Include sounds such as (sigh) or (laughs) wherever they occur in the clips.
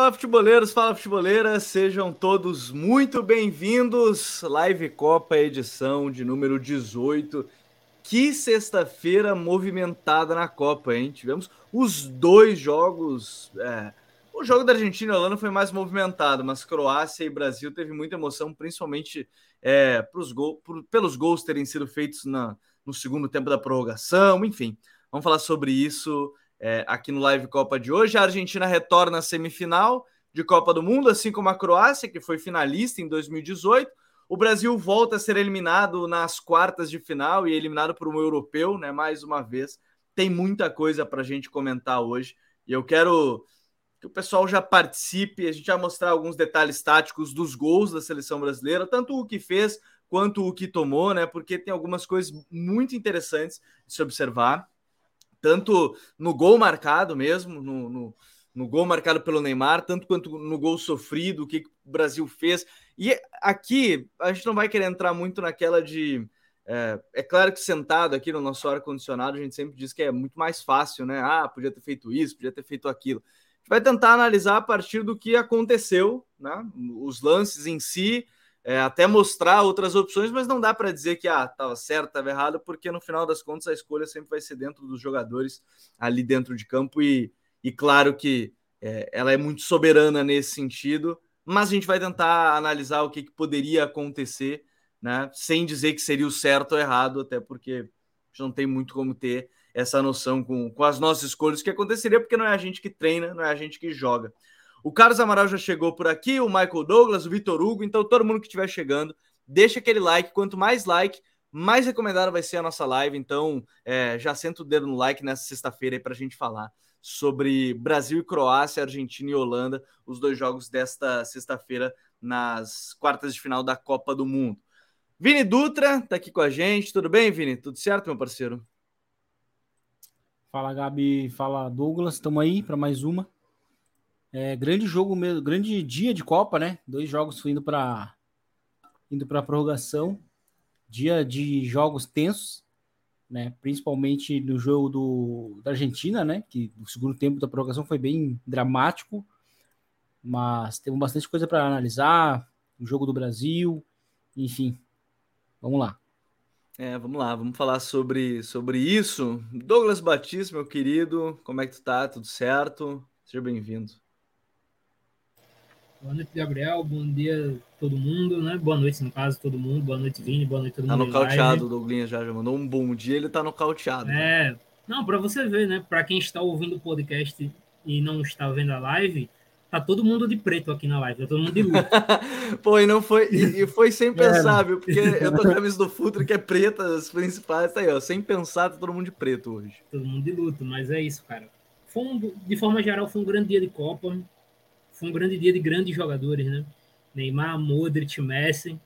Fala futeboleiros, fala futeboleiras, sejam todos muito bem-vindos. Live Copa, edição de número 18. Que sexta-feira movimentada na Copa, hein? Tivemos os dois jogos. É... O jogo da Argentina e Holanda foi mais movimentado, mas Croácia e Brasil teve muita emoção, principalmente é, gol, por, pelos gols terem sido feitos na, no segundo tempo da prorrogação. Enfim, vamos falar sobre isso é, aqui no Live Copa de hoje. A Argentina retorna à semifinal de Copa do Mundo, assim como a Croácia, que foi finalista em 2018. O Brasil volta a ser eliminado nas quartas de final e eliminado por um europeu, né? Mais uma vez. Tem muita coisa para a gente comentar hoje e eu quero que o pessoal já participe. A gente vai mostrar alguns detalhes táticos dos gols da seleção brasileira, tanto o que fez quanto o que tomou, né? Porque tem algumas coisas muito interessantes de se observar tanto no gol marcado mesmo, no, no, no, gol marcado pelo Neymar, tanto quanto no gol sofrido, o que, o Brasil fez. E aqui a gente não vai querer entrar muito naquela de. É, é claro que sentado aqui no nosso ar-condicionado, a gente sempre diz que é muito mais fácil, né? Ah, podia ter feito isso, podia ter feito aquilo. A gente vai tentar analisar a partir do que aconteceu, né? Os lances em si, é, até mostrar outras opções, mas não dá para dizer que ah, estava certo, estava errado, porque no final das contas a escolha sempre vai ser dentro dos jogadores ali dentro de campo e, e claro que é, ela é muito soberana nesse sentido, mas a gente vai tentar analisar o que, que poderia acontecer, né, sem dizer que seria o certo ou errado, até porque a gente não tem muito como ter essa noção com, com as nossas escolhas, o que aconteceria, porque não é a gente que treina, não é a gente que joga. O Carlos Amaral já chegou por aqui, o Michael Douglas, o Vitor Hugo. Então, todo mundo que estiver chegando, deixa aquele like. Quanto mais like, mais recomendada vai ser a nossa live. Então, é, já senta o dedo no like nessa sexta-feira aí para a gente falar sobre Brasil e Croácia, Argentina e Holanda, os dois jogos desta sexta-feira nas quartas de final da Copa do Mundo. Vini Dutra tá aqui com a gente. Tudo bem, Vini? Tudo certo, meu parceiro? Fala, Gabi. Fala, Douglas. Estamos aí para mais uma. É, grande jogo mesmo, grande dia de Copa, né? Dois jogos indo para indo para prorrogação, dia de jogos tensos, né? Principalmente no jogo do, da Argentina, né? Que o segundo tempo da prorrogação foi bem dramático, mas temos bastante coisa para analisar. O jogo do Brasil, enfim. Vamos lá. É, vamos lá, vamos falar sobre, sobre isso. Douglas Batista, meu querido, como é que tu tá? Tudo certo? Seja bem-vindo. Boa noite, Gabriel. Bom dia todo mundo, né? Boa noite, no caso, todo mundo. Boa noite, Vini. Boa noite, todo tá mundo. Tá nocauteado, Douglinha já, já mandou um bom dia, ele tá nocauteado. É, não, para você ver, né? Para quem está ouvindo o podcast e não está vendo a live, tá todo mundo de preto aqui na live, tá todo mundo de luto. (laughs) Pô, e não foi, e, e foi sem (laughs) é. pensar, é. viu? Porque (laughs) eu tô com a camisa do Futre que é preta, as principais, tá aí, ó. Sem pensar, tá todo mundo de preto hoje. Todo mundo de luto, mas é isso, cara. Foi um, de forma geral, foi um grande dia de Copa foi um grande dia de grandes jogadores, né? Neymar, Modric, Messi.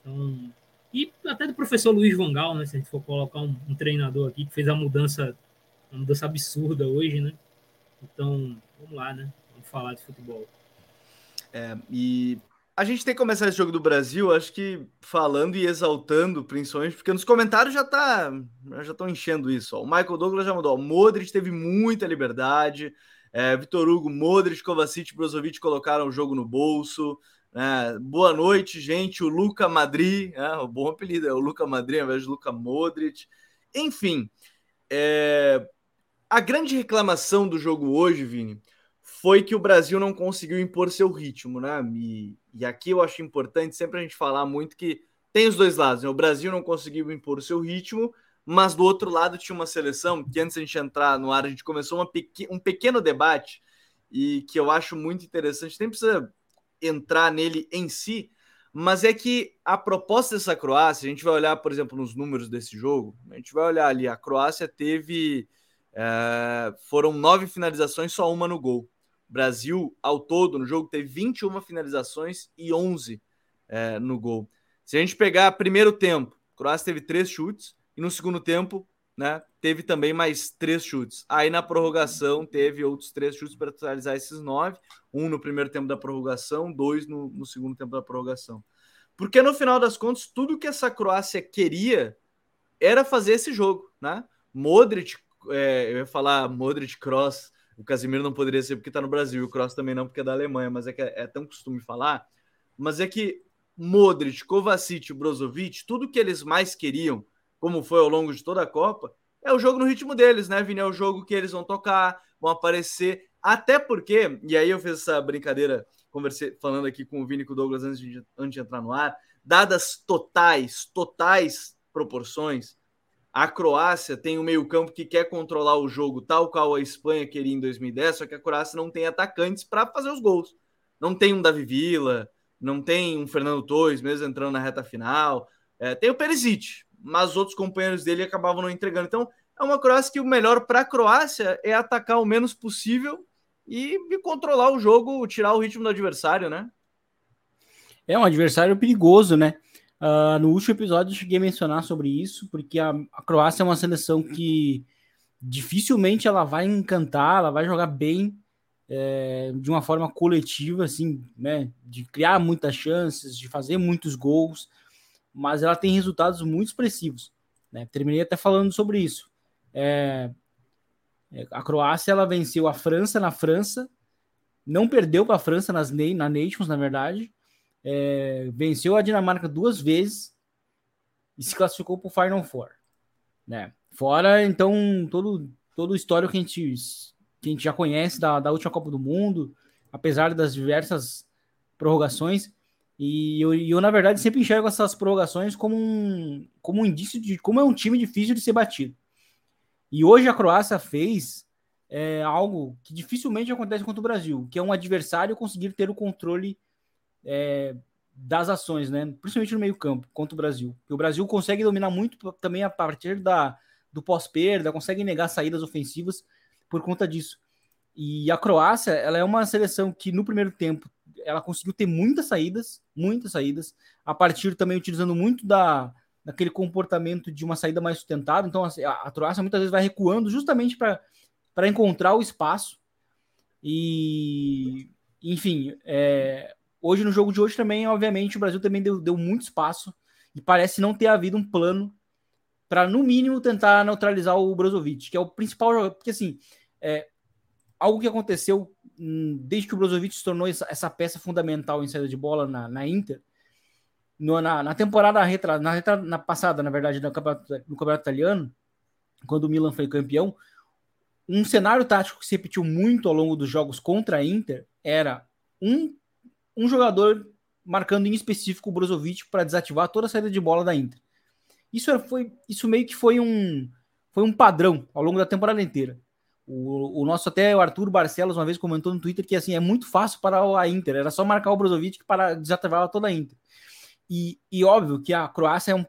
Então, e até do professor Luiz Vangal, né? Se a gente for colocar um, um, treinador aqui que fez a mudança, uma mudança absurda hoje, né? Então, vamos lá, né? Vamos falar de futebol. É, e a gente tem que começar esse jogo do Brasil, acho que falando e exaltando, principalmente, porque nos comentários já tá, já estão enchendo isso. Ó. O Michael Douglas já mandou, o Modric teve muita liberdade, é, Vitor Hugo, Modric, Kovacic, Brozovic colocaram o jogo no bolso. É, boa noite, gente. O Luca Madrid, é, o bom apelido é o Luca Madrid ao invés de Luca Modric. Enfim, é, a grande reclamação do jogo hoje, Vini, foi que o Brasil não conseguiu impor seu ritmo, né? E, e aqui eu acho importante sempre a gente falar muito que tem os dois lados, né? O Brasil não conseguiu impor seu ritmo mas do outro lado tinha uma seleção que antes de a gente entrar no ar, a gente começou pequ um pequeno debate e que eu acho muito interessante, nem precisa entrar nele em si, mas é que a proposta dessa Croácia, a gente vai olhar, por exemplo, nos números desse jogo, a gente vai olhar ali, a Croácia teve é, foram nove finalizações, só uma no gol. Brasil, ao todo, no jogo, teve 21 finalizações e 11 é, no gol. Se a gente pegar primeiro tempo, Croácia teve três chutes, e no segundo tempo, né, teve também mais três chutes. Aí na prorrogação teve outros três chutes para totalizar esses nove, um no primeiro tempo da prorrogação, dois no, no segundo tempo da prorrogação. Porque no final das contas, tudo que essa Croácia queria era fazer esse jogo, né? Modric, é, eu ia falar Modric Cross, o Casimiro não poderia ser porque está no Brasil, o Cross também não porque é da Alemanha, mas é que é, é tão costume falar. Mas é que Modric, Kovacic, Brozovic, tudo que eles mais queriam, como foi ao longo de toda a Copa, é o jogo no ritmo deles, né, Vini? É o jogo que eles vão tocar, vão aparecer. Até porque, e aí eu fiz essa brincadeira, conversei falando aqui com o Vini e com o Douglas antes de, antes de entrar no ar, dadas totais, totais proporções, a Croácia tem um meio-campo que quer controlar o jogo, tal qual a Espanha queria em 2010, só que a Croácia não tem atacantes para fazer os gols. Não tem um Davi Villa, não tem um Fernando Torres, mesmo entrando na reta final. É, tem o Perisic, mas outros companheiros dele acabavam não entregando. Então, é uma Croácia que o melhor para a Croácia é atacar o menos possível e, controlar o jogo, tirar o ritmo do adversário, né? É um adversário perigoso, né? Uh, no último episódio eu cheguei a mencionar sobre isso, porque a, a, Croácia é uma seleção que dificilmente ela vai encantar, ela vai jogar bem é, de uma forma coletiva, assim, né? De criar muitas chances, de fazer muitos gols, mas ela tem resultados muito expressivos. Né? Terminei até falando sobre isso. É, é a Croácia ela venceu a França na França, não perdeu para a França nas, na Nations, na verdade, é, venceu a Dinamarca duas vezes e se classificou para o Final Four. Né? Fora, então, todo, todo o histórico que a gente, que a gente já conhece da, da última Copa do Mundo, apesar das diversas prorrogações. E eu, eu, na verdade, sempre enxergo essas prorrogações como um, como um indício de como é um time difícil de ser batido. E hoje a Croácia fez é, algo que dificilmente acontece contra o Brasil, que é um adversário conseguir ter o controle é, das ações, né? Principalmente no meio-campo contra o Brasil. o Brasil consegue dominar muito também a partir da, do pós-perda, consegue negar saídas ofensivas por conta disso. E a Croácia, ela é uma seleção que no primeiro tempo ela conseguiu ter muitas saídas, muitas saídas, a partir também utilizando muito da daquele comportamento de uma saída mais sustentada. Então assim, a, a Croácia muitas vezes vai recuando justamente para encontrar o espaço. E enfim, é, Hoje, no jogo de hoje, também, obviamente, o Brasil também deu, deu muito espaço e parece não ter havido um plano para, no mínimo, tentar neutralizar o Brozovic, que é o principal jogador. Porque, assim, é, algo que aconteceu desde que o Brozovic se tornou essa, essa, peça fundamental em saída de bola na, na Inter, no, na, na, temporada retra, na, retra, na passada, na verdade, no campeonato, no campeonato italiano, quando o Milan foi campeão, um cenário tático que se repetiu muito ao longo dos jogos contra a Inter era um um jogador marcando em específico o Brozovic para desativar toda a saída de bola da Inter. Isso foi, isso meio que foi um, foi um padrão ao longo da temporada inteira. O, o nosso até o Arthur Barcelos uma vez comentou no Twitter que assim é muito fácil para a Inter, era só marcar o Brozovic para desativar toda a Inter. E, e óbvio que a Croácia é um,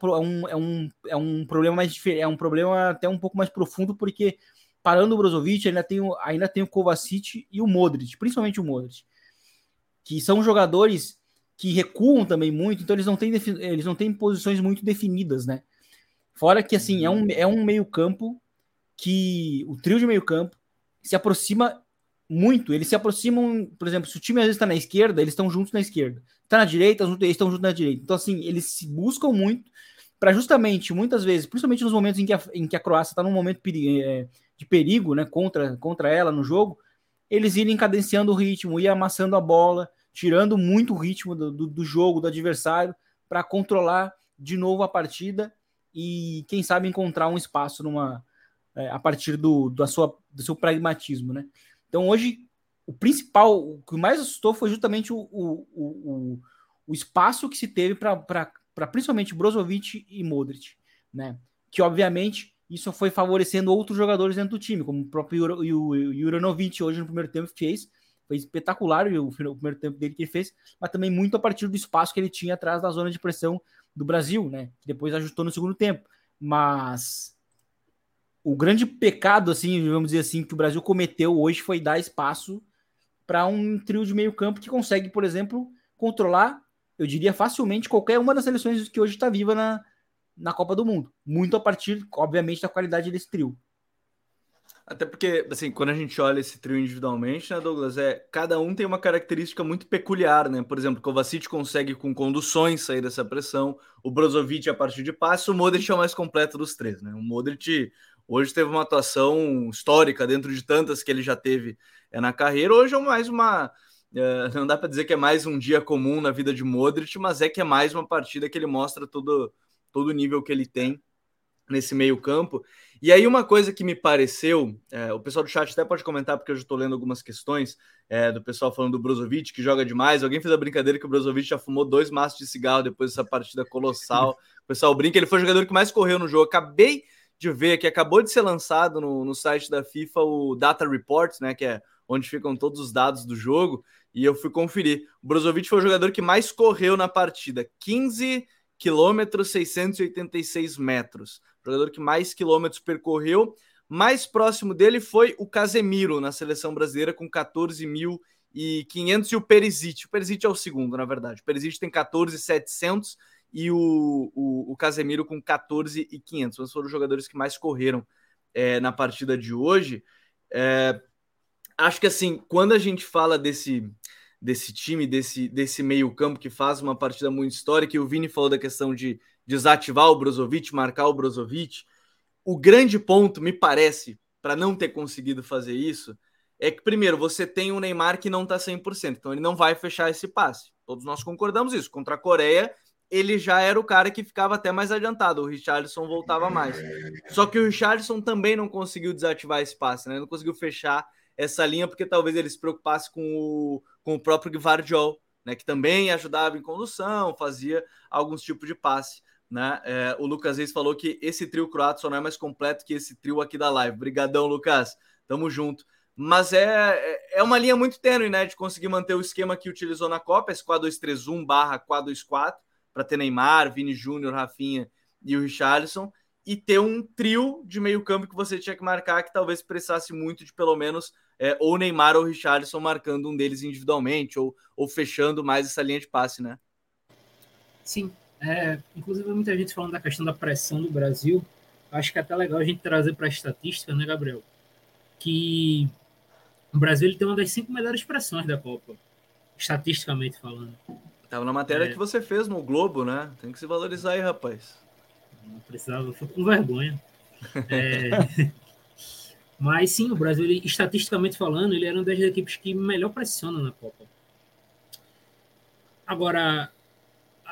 é é um, é um problema mais é um problema até um pouco mais profundo, porque parando o Brozovic, ainda tem, o, ainda tem o Kovacic e o Modric, principalmente o Modric que são jogadores que recuam também muito, então eles não têm, eles não têm posições muito definidas, né? Fora que, assim, é um, é um meio-campo que o trio de meio-campo se aproxima muito. Eles se aproximam, por exemplo, se o time às vezes está na esquerda, eles estão juntos na esquerda. Está na direita, eles estão juntos na direita. Então, assim, eles se buscam muito para justamente, muitas vezes, principalmente nos momentos em que a, em que a Croácia está num momento é, de perigo, né, contra, contra ela no jogo, eles irem cadenciando o ritmo, ir amassando a bola, tirando muito o ritmo do, do, do jogo do adversário para controlar de novo a partida e quem sabe encontrar um espaço numa é, a partir do, da sua, do seu pragmatismo, né? Então hoje o principal, o que mais assustou foi justamente o, o, o, o espaço que se teve para principalmente Brozovic e Modric, né? Que obviamente isso foi favorecendo outros jogadores dentro do time, como o próprio Juranovic hoje no primeiro tempo fez, foi espetacular o, primeiro tempo dele que ele fez, mas também muito a partir do espaço que ele tinha atrás da zona de pressão do Brasil, né? Depois ajustou no segundo tempo. Mas o grande pecado, assim, vamos dizer assim, que o Brasil cometeu hoje foi dar espaço para um trio de meio campo que consegue, por exemplo, controlar, eu diria facilmente, qualquer uma das seleções que hoje está viva na, na Copa do Mundo. Muito a partir, obviamente, da qualidade desse trio. Até porque, assim, quando a gente olha esse trio individualmente, né, Douglas, é, cada um tem uma característica muito peculiar, né? Por exemplo, Kovacic consegue com conduções sair dessa pressão, o Brozovic a partir de passe, o Modric é o mais completo dos três, né? O Modric, Hoje teve uma atuação histórica dentro de tantas que ele já teve é, na carreira. Hoje é mais uma. É, não dá para dizer que é mais um dia comum na vida de Modric, mas é que é mais uma partida que ele mostra todo, todo o nível que ele tem nesse meio-campo. E aí, uma coisa que me pareceu, é, o pessoal do chat até pode comentar, porque eu já estou lendo algumas questões é, do pessoal falando do Brozovic, que joga demais. Alguém fez a brincadeira que o Brozovic já fumou dois maços de cigarro depois dessa partida colossal. O pessoal brinca, ele foi o jogador que mais correu no jogo. Acabei de ver que acabou de ser lançado no, no site da FIFA o Data Reports, né, que é onde ficam todos os dados do jogo, e eu fui conferir. O Brozovic foi o jogador que mais correu na partida, 15 quilômetros 686 metros. O jogador que mais quilômetros percorreu. Mais próximo dele foi o Casemiro na seleção brasileira com 14.500 e o Perisic. O Perisic é o segundo, na verdade. O Perisic tem 14.700 e o, o, o Casemiro com 14.500. Esses foram os jogadores que mais correram é, na partida de hoje. É, acho que assim, quando a gente fala desse, desse time, desse, desse meio-campo que faz uma partida muito histórica, e o Vini falou da questão de desativar o Brozovic, marcar o Brozovic. O grande ponto, me parece, para não ter conseguido fazer isso, é que, primeiro, você tem um Neymar que não está 100%, então ele não vai fechar esse passe. Todos nós concordamos isso. Contra a Coreia, ele já era o cara que ficava até mais adiantado, o Richardson voltava mais. Só que o Richardson também não conseguiu desativar esse passe, né? Não conseguiu fechar essa linha, porque talvez ele se preocupasse com o, com o próprio Guivardiol, né? Que também ajudava em condução, fazia alguns tipos de passe. Né? É, o Lucas Reis falou que esse trio croata só não é mais completo que esse trio aqui da live. Obrigadão, Lucas. Tamo junto. Mas é, é, é uma linha muito tênue, né? De conseguir manter o esquema que utilizou na Copa, esse 4-2-3-1 barra 4-2-4, para ter Neymar, Vini Júnior, Rafinha e o Richarlison, e ter um trio de meio campo que você tinha que marcar, que talvez precisasse muito de pelo menos é, ou Neymar ou Richarlison marcando um deles individualmente, ou, ou fechando mais essa linha de passe, né? Sim, é, inclusive, muita gente falando da questão da pressão do Brasil. Acho que é até legal a gente trazer para a estatística, né, Gabriel? Que o Brasil ele tem uma das cinco melhores pressões da Copa, estatisticamente falando. Tava na matéria é. que você fez no Globo, né? Tem que se valorizar aí, rapaz. Não precisava, foi com vergonha. É... (laughs) Mas sim, o Brasil, ele, estatisticamente falando, ele era uma das equipes que melhor pressiona na Copa. Agora,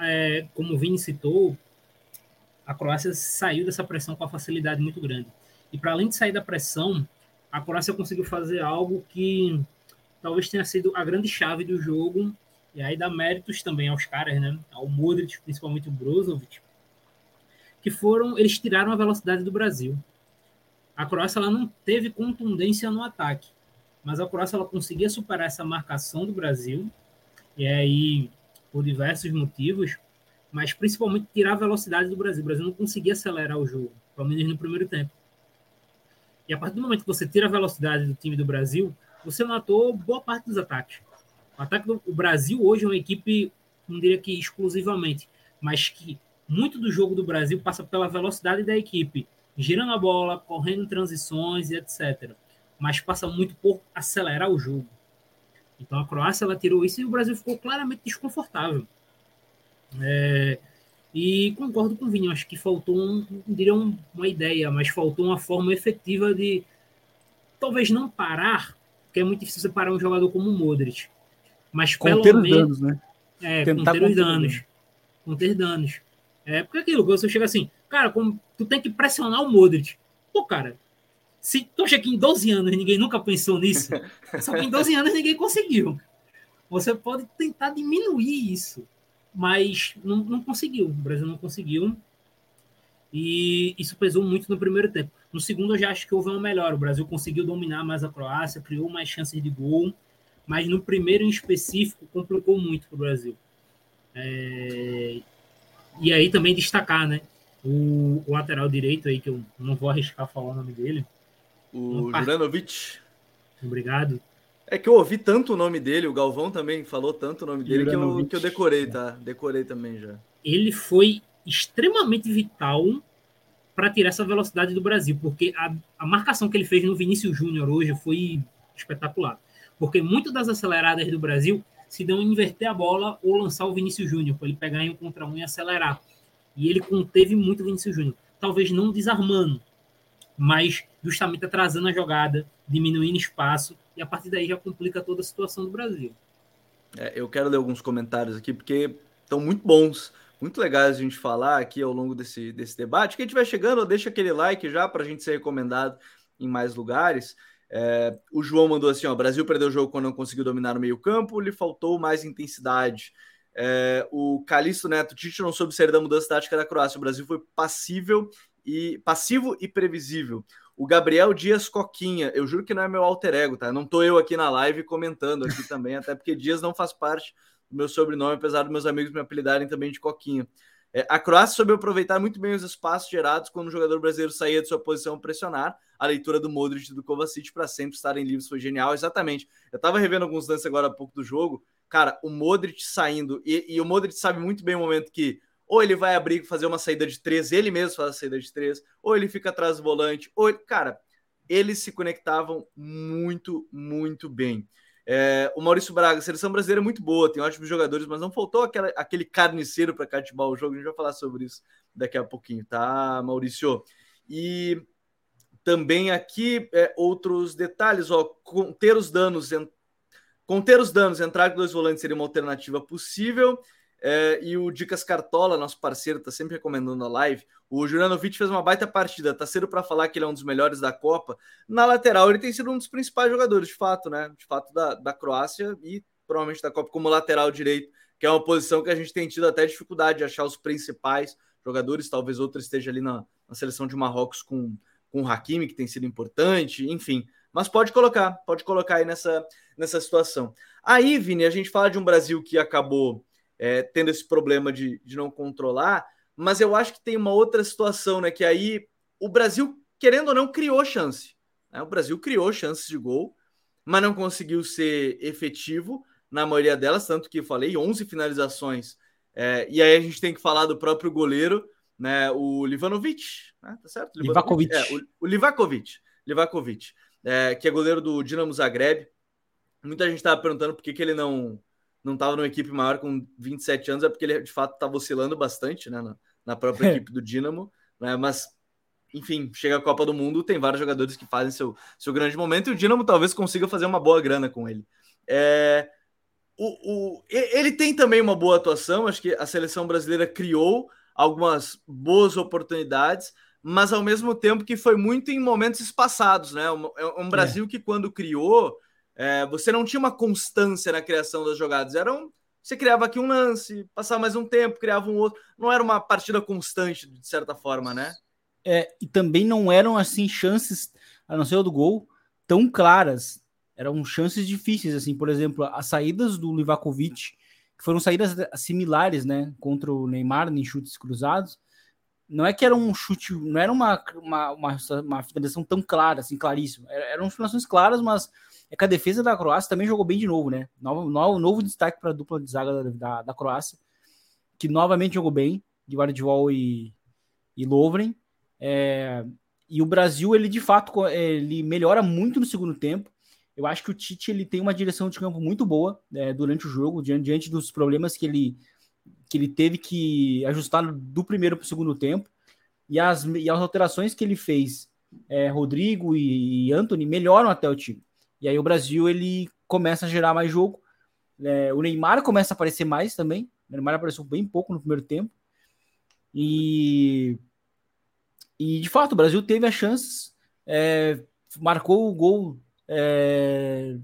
é, como o Vini citou, a Croácia saiu dessa pressão com uma facilidade muito grande. E para além de sair da pressão, a Croácia conseguiu fazer algo que talvez tenha sido a grande chave do jogo, e aí dá méritos também aos caras, né? Ao Modric, principalmente o Brozovic, que foram, eles tiraram a velocidade do Brasil. A Croácia ela não teve contundência no ataque, mas a Croácia ela conseguia superar essa marcação do Brasil, e aí por diversos motivos, mas principalmente tirar a velocidade do Brasil. O Brasil não conseguia acelerar o jogo, pelo menos no primeiro tempo. E a partir do momento que você tira a velocidade do time do Brasil, você matou boa parte dos ataques. O ataque do Brasil hoje é uma equipe, não diria que exclusivamente, mas que muito do jogo do Brasil passa pela velocidade da equipe, girando a bola, correndo transições e etc. Mas passa muito por acelerar o jogo. Então a Croácia ela tirou isso e o Brasil ficou claramente desconfortável. É, e concordo com o Vini, acho que faltou, um, diria um, uma ideia, mas faltou uma forma efetiva de talvez não parar, porque é muito difícil você parar um jogador como o Modric. Mas conter pelo menos. Danos, né? É, Tentar conter os danos. Conter danos. É, porque aquilo, você chega assim, cara, como, tu tem que pressionar o Modric. Pô, cara, se tu acha que em 12 anos ninguém nunca pensou nisso, só que em 12 anos ninguém conseguiu. Você pode tentar diminuir isso, mas não, não conseguiu. O Brasil não conseguiu. E isso pesou muito no primeiro tempo. No segundo, eu já acho que houve uma melhora. O Brasil conseguiu dominar mais a Croácia, criou mais chances de gol, mas no primeiro em específico complicou muito para o Brasil. É... E aí também destacar, né? O, o, lateral direito aí, que eu não vou arriscar falar o nome dele, o Juranovic. Obrigado. É que eu ouvi tanto o nome dele, o Galvão também falou tanto o nome dele que eu, que eu decorei, tá? Decorei também já. Ele foi extremamente vital para tirar essa velocidade do Brasil, porque a, a marcação que ele fez no Vinícius Júnior hoje foi espetacular. Porque muitas das aceleradas do Brasil se dão em inverter a bola ou lançar o Vinícius Júnior, para ele pegar em um contra um e acelerar. E ele conteve muito o Vinícius Júnior. Talvez não desarmando, mas justamente atrasando a jogada, diminuindo espaço, e a partir daí já complica toda a situação do Brasil. É, eu quero ler alguns comentários aqui, porque estão muito bons, muito legais a gente falar aqui ao longo desse, desse debate. Quem estiver chegando, deixa aquele like já para a gente ser recomendado em mais lugares. É, o João mandou assim: ó, o Brasil perdeu o jogo quando não conseguiu dominar no meio-campo, lhe faltou mais intensidade. É, o Calixto Neto, Tite não soube sair da mudança tática da Croácia. O Brasil foi passível e passivo e previsível. O Gabriel Dias Coquinha, eu juro que não é meu alter ego, tá? Não tô eu aqui na live comentando aqui também, até porque Dias não faz parte do meu sobrenome, apesar dos meus amigos me apelidarem também de Coquinha. É, a Croácia soube aproveitar muito bem os espaços gerados quando o jogador brasileiro saía de sua posição pressionar. A leitura do Modric e do Kovacic para sempre estarem livres foi genial, exatamente. Eu estava revendo alguns lances agora há pouco do jogo. Cara, o Modric saindo, e, e o Modric sabe muito bem o momento que ou ele vai abrir fazer uma saída de três, ele mesmo faz a saída de três, ou ele fica atrás do volante, ou ele... cara, eles se conectavam muito, muito bem. É, o Maurício Braga, a seleção brasileira é muito boa, tem ótimos jogadores, mas não faltou aquela, aquele carniceiro para cativar o jogo. A gente vai falar sobre isso daqui a pouquinho, tá, Maurício? E também aqui é, outros detalhes, ó, conter os danos, conter os danos, entrar com dois volantes seria uma alternativa possível. É, e o Dicas Cartola, nosso parceiro, está sempre recomendando a live. O Juranovic fez uma baita partida. Tá cedo para falar que ele é um dos melhores da Copa. Na lateral, ele tem sido um dos principais jogadores, de fato, né? De fato, da, da Croácia e provavelmente da Copa como lateral direito, que é uma posição que a gente tem tido até dificuldade de achar os principais jogadores. Talvez outro esteja ali na, na seleção de Marrocos com, com o Hakimi, que tem sido importante, enfim. Mas pode colocar, pode colocar aí nessa, nessa situação. Aí, Vini, a gente fala de um Brasil que acabou é, tendo esse problema de, de não controlar, mas eu acho que tem uma outra situação, né? Que aí o Brasil, querendo ou não, criou chance. Né? O Brasil criou chances de gol, mas não conseguiu ser efetivo na maioria delas, tanto que eu falei 11 finalizações. É, e aí a gente tem que falar do próprio goleiro, né? O Livanovic, né? tá certo? Livakovic. É, o, o Livakovic, Livakovic é, que é goleiro do Dinamo Zagreb. Muita gente estava perguntando por que, que ele não não estava numa equipe maior com 27 anos, é porque ele de fato estava oscilando bastante né, na, na própria equipe do Dinamo, né, mas enfim, chega a Copa do Mundo, tem vários jogadores que fazem seu, seu grande momento e o Dinamo talvez consiga fazer uma boa grana com ele. É, o, o, ele tem também uma boa atuação, acho que a seleção brasileira criou algumas boas oportunidades, mas ao mesmo tempo que foi muito em momentos espaçados, né? Um, é um Brasil é. que quando criou é, você não tinha uma constância na criação das jogadas. Era um, você criava aqui um lance, passava mais um tempo, criava um outro. Não era uma partida constante, de certa forma, né? É, e também não eram assim chances, a não ser o do gol, tão claras. Eram chances difíceis, assim, por exemplo, as saídas do Livakovic, que foram saídas similares, né, contra o Neymar em chutes cruzados. Não é que era um chute, não era uma, uma, uma, uma finalização tão clara, assim, claríssima. Eram finalizações claras, mas é que a defesa da Croácia também jogou bem de novo, né? Novo, novo, novo destaque para a dupla de zaga da, da, da, Croácia, que novamente jogou bem, de Guardiol e, e Lovren. É, e o Brasil, ele de fato ele melhora muito no segundo tempo. Eu acho que o Tite ele tem uma direção de campo muito boa é, durante o jogo, diante, diante dos problemas que ele, que ele teve que ajustar do primeiro para o segundo tempo. E as, e as alterações que ele fez, é, Rodrigo e, e Anthony, melhoram até o time. E aí o Brasil ele começa a gerar mais jogo. É, o Neymar começa a aparecer mais também. O Neymar apareceu bem pouco no primeiro tempo. E, e de fato, o Brasil teve as chances, é, marcou o gol é,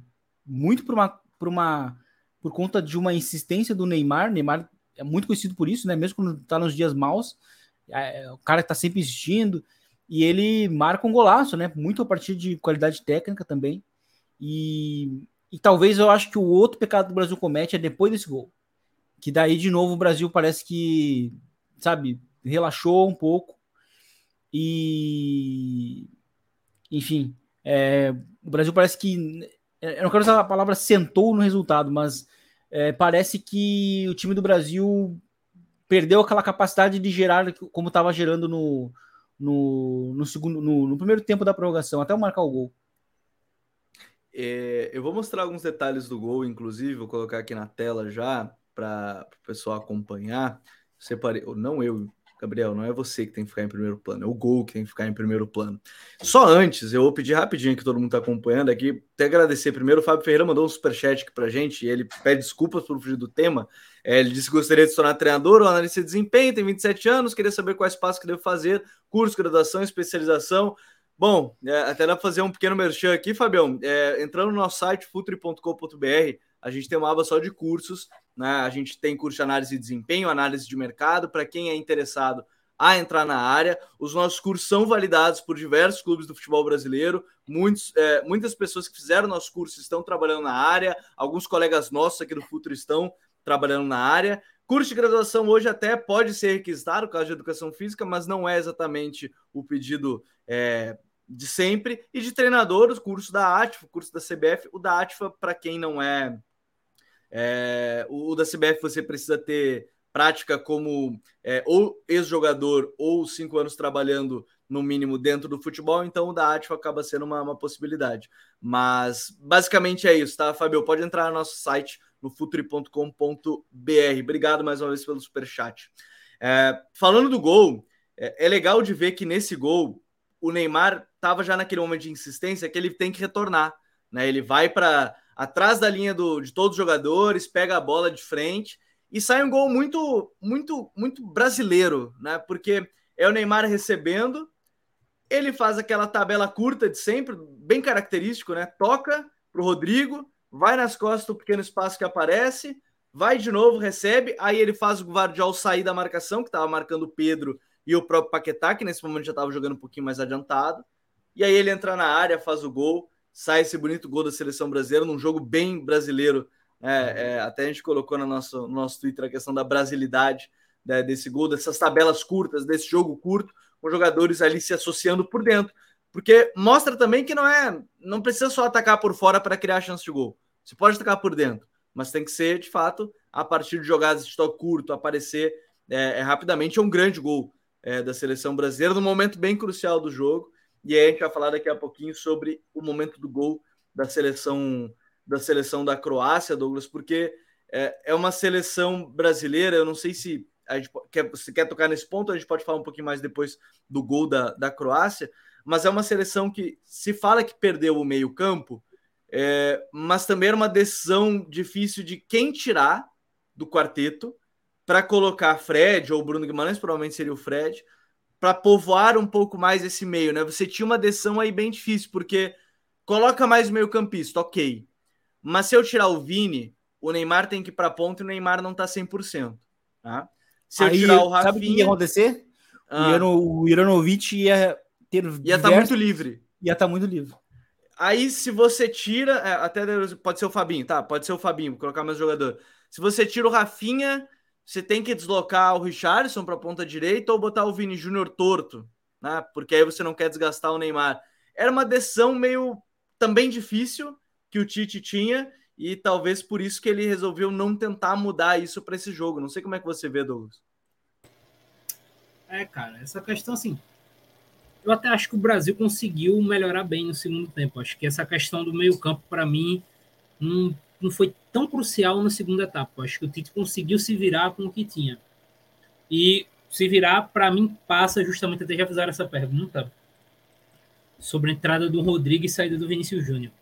muito por uma, por uma por conta de uma insistência do Neymar. Neymar é muito conhecido por isso, né? Mesmo quando está nos dias maus, é, o cara está sempre insistindo e ele marca um golaço, né? Muito a partir de qualidade técnica também. E, e talvez eu acho que o outro pecado que o Brasil comete é depois desse gol. Que daí, de novo, o Brasil parece que, sabe, relaxou um pouco. E. Enfim, é, o Brasil parece que. Eu não quero usar a palavra sentou no resultado, mas é, parece que o time do Brasil perdeu aquela capacidade de gerar como estava gerando no, no, no segundo no, no, primeiro tempo da prorrogação, até marcar o gol. É, eu vou mostrar alguns detalhes do gol, inclusive, vou colocar aqui na tela já para o pessoal acompanhar. Separei, não eu Gabriel, não é você que tem que ficar em primeiro plano, é o gol que tem que ficar em primeiro plano. Só antes, eu vou pedir rapidinho que todo mundo está acompanhando aqui, até agradecer primeiro, o Fábio Ferreira mandou um superchat aqui pra gente, e ele pede desculpas por fugir do tema, é, ele disse que gostaria de se tornar treinador ou analista de desempenho, tem 27 anos, queria saber quais passos que deve fazer, curso, graduação, especialização, Bom, é, até dá para fazer um pequeno merchan aqui, Fabião. É, entrando no nosso site, futuri.com.br, a gente tem uma aba só de cursos, né? A gente tem curso de análise de desempenho, análise de mercado, para quem é interessado a entrar na área. Os nossos cursos são validados por diversos clubes do futebol brasileiro. Muitos, é, muitas pessoas que fizeram nossos cursos estão trabalhando na área. Alguns colegas nossos aqui do Futuro estão trabalhando na área. Curso de graduação hoje até pode ser requisitado, caso de educação física, mas não é exatamente o pedido é, de sempre, e de treinador, os cursos da ATFA, o curso da CBF. O da ATFA, para quem não é, é, o, da CBF, você precisa ter prática como é, ou ex-jogador ou cinco anos trabalhando no mínimo dentro do futebol, então o da ATFA acaba sendo uma, uma possibilidade. Mas basicamente é isso, tá, Fabio? Pode entrar no nosso site no futuri.com.br. Obrigado mais uma vez pelo superchat. É, falando do gol, é, é legal de ver que nesse gol o Neymar estava já naquele momento de insistência que ele tem que retornar. Né? Ele vai para atrás da linha do, de todos os jogadores, pega a bola de frente e sai um gol muito, muito, muito brasileiro, né? Porque é o Neymar recebendo, ele faz aquela tabela curta de sempre, bem característico, né? Toca pro Rodrigo, vai nas costas do pequeno espaço que aparece, vai de novo, recebe, aí ele faz o Guardiol sair da marcação, que estava marcando o Pedro e o próprio Paquetá, que nesse momento já estava jogando um pouquinho mais adiantado. E aí ele entra na área, faz o gol, sai esse bonito gol da seleção brasileira, num jogo bem brasileiro. É, é, até a gente colocou no nosso, no nosso Twitter a questão da brasilidade né, desse gol, dessas tabelas curtas, desse jogo curto, com jogadores ali se associando por dentro. Porque mostra também que não é. Não precisa só atacar por fora para criar chance de gol. Você pode atacar por dentro, mas tem que ser, de fato, a partir de jogadas de toque curto, aparecer é, é rapidamente. É um grande gol é, da seleção brasileira, num momento bem crucial do jogo. E aí a gente vai falar daqui a pouquinho sobre o momento do gol da seleção da seleção da Croácia, Douglas, porque é, é uma seleção brasileira. Eu não sei se a gente quer, se quer tocar nesse ponto, a gente pode falar um pouquinho mais depois do gol da, da Croácia, mas é uma seleção que se fala que perdeu o meio-campo, é, mas também era uma decisão difícil de quem tirar do quarteto para colocar Fred ou Bruno Guimarães, provavelmente seria o Fred, para povoar um pouco mais esse meio, né? Você tinha uma decisão aí bem difícil, porque coloca mais meio-campista, ok. Mas se eu tirar o Vini, o Neymar tem que ir para ponta e o Neymar não tá 100%. Tá? Se eu aí, tirar o Rafinha... Sabe o que ia acontecer? Ah. O Iranovic ia ter... Ia estar tá muito livre. Ia estar tá muito livre. Aí, se você tira... É, até pode ser o Fabinho, tá? Pode ser o Fabinho, vou colocar mais jogador. Se você tira o Rafinha você tem que deslocar o Richardson para a ponta direita ou botar o Vini Júnior torto, né? Porque aí você não quer desgastar o Neymar. Era uma decisão meio também difícil que o Tite tinha e talvez por isso que ele resolveu não tentar mudar isso para esse jogo. Não sei como é que você vê, Douglas. É, cara, essa questão assim, eu até acho que o Brasil conseguiu melhorar bem no segundo tempo. Acho que essa questão do meio-campo para mim não não foi tão crucial na segunda etapa. Acho que o Tite conseguiu se virar com o que tinha. E se virar, para mim, passa justamente, até já fizeram essa pergunta, sobre a entrada do Rodrigo e saída do Vinícius Júnior.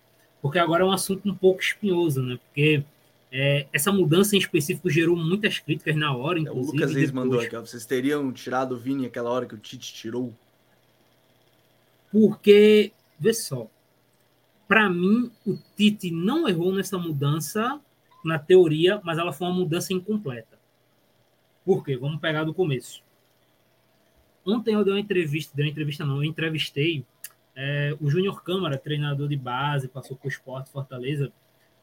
Porque agora é um assunto um pouco espinhoso, né? Porque é, essa mudança em específico gerou muitas críticas na hora, inclusive. O Lucas Reis mandou aqui, ó, vocês teriam tirado o Vini aquela hora que o Tite tirou? Porque, vê só, para mim, o Tite não errou nessa mudança na teoria, mas ela foi uma mudança incompleta. Por quê? Vamos pegar do começo. Ontem eu dei uma entrevista, dei uma entrevista não, eu entrevistei é, o Júnior Câmara, treinador de base, passou por esporte Fortaleza,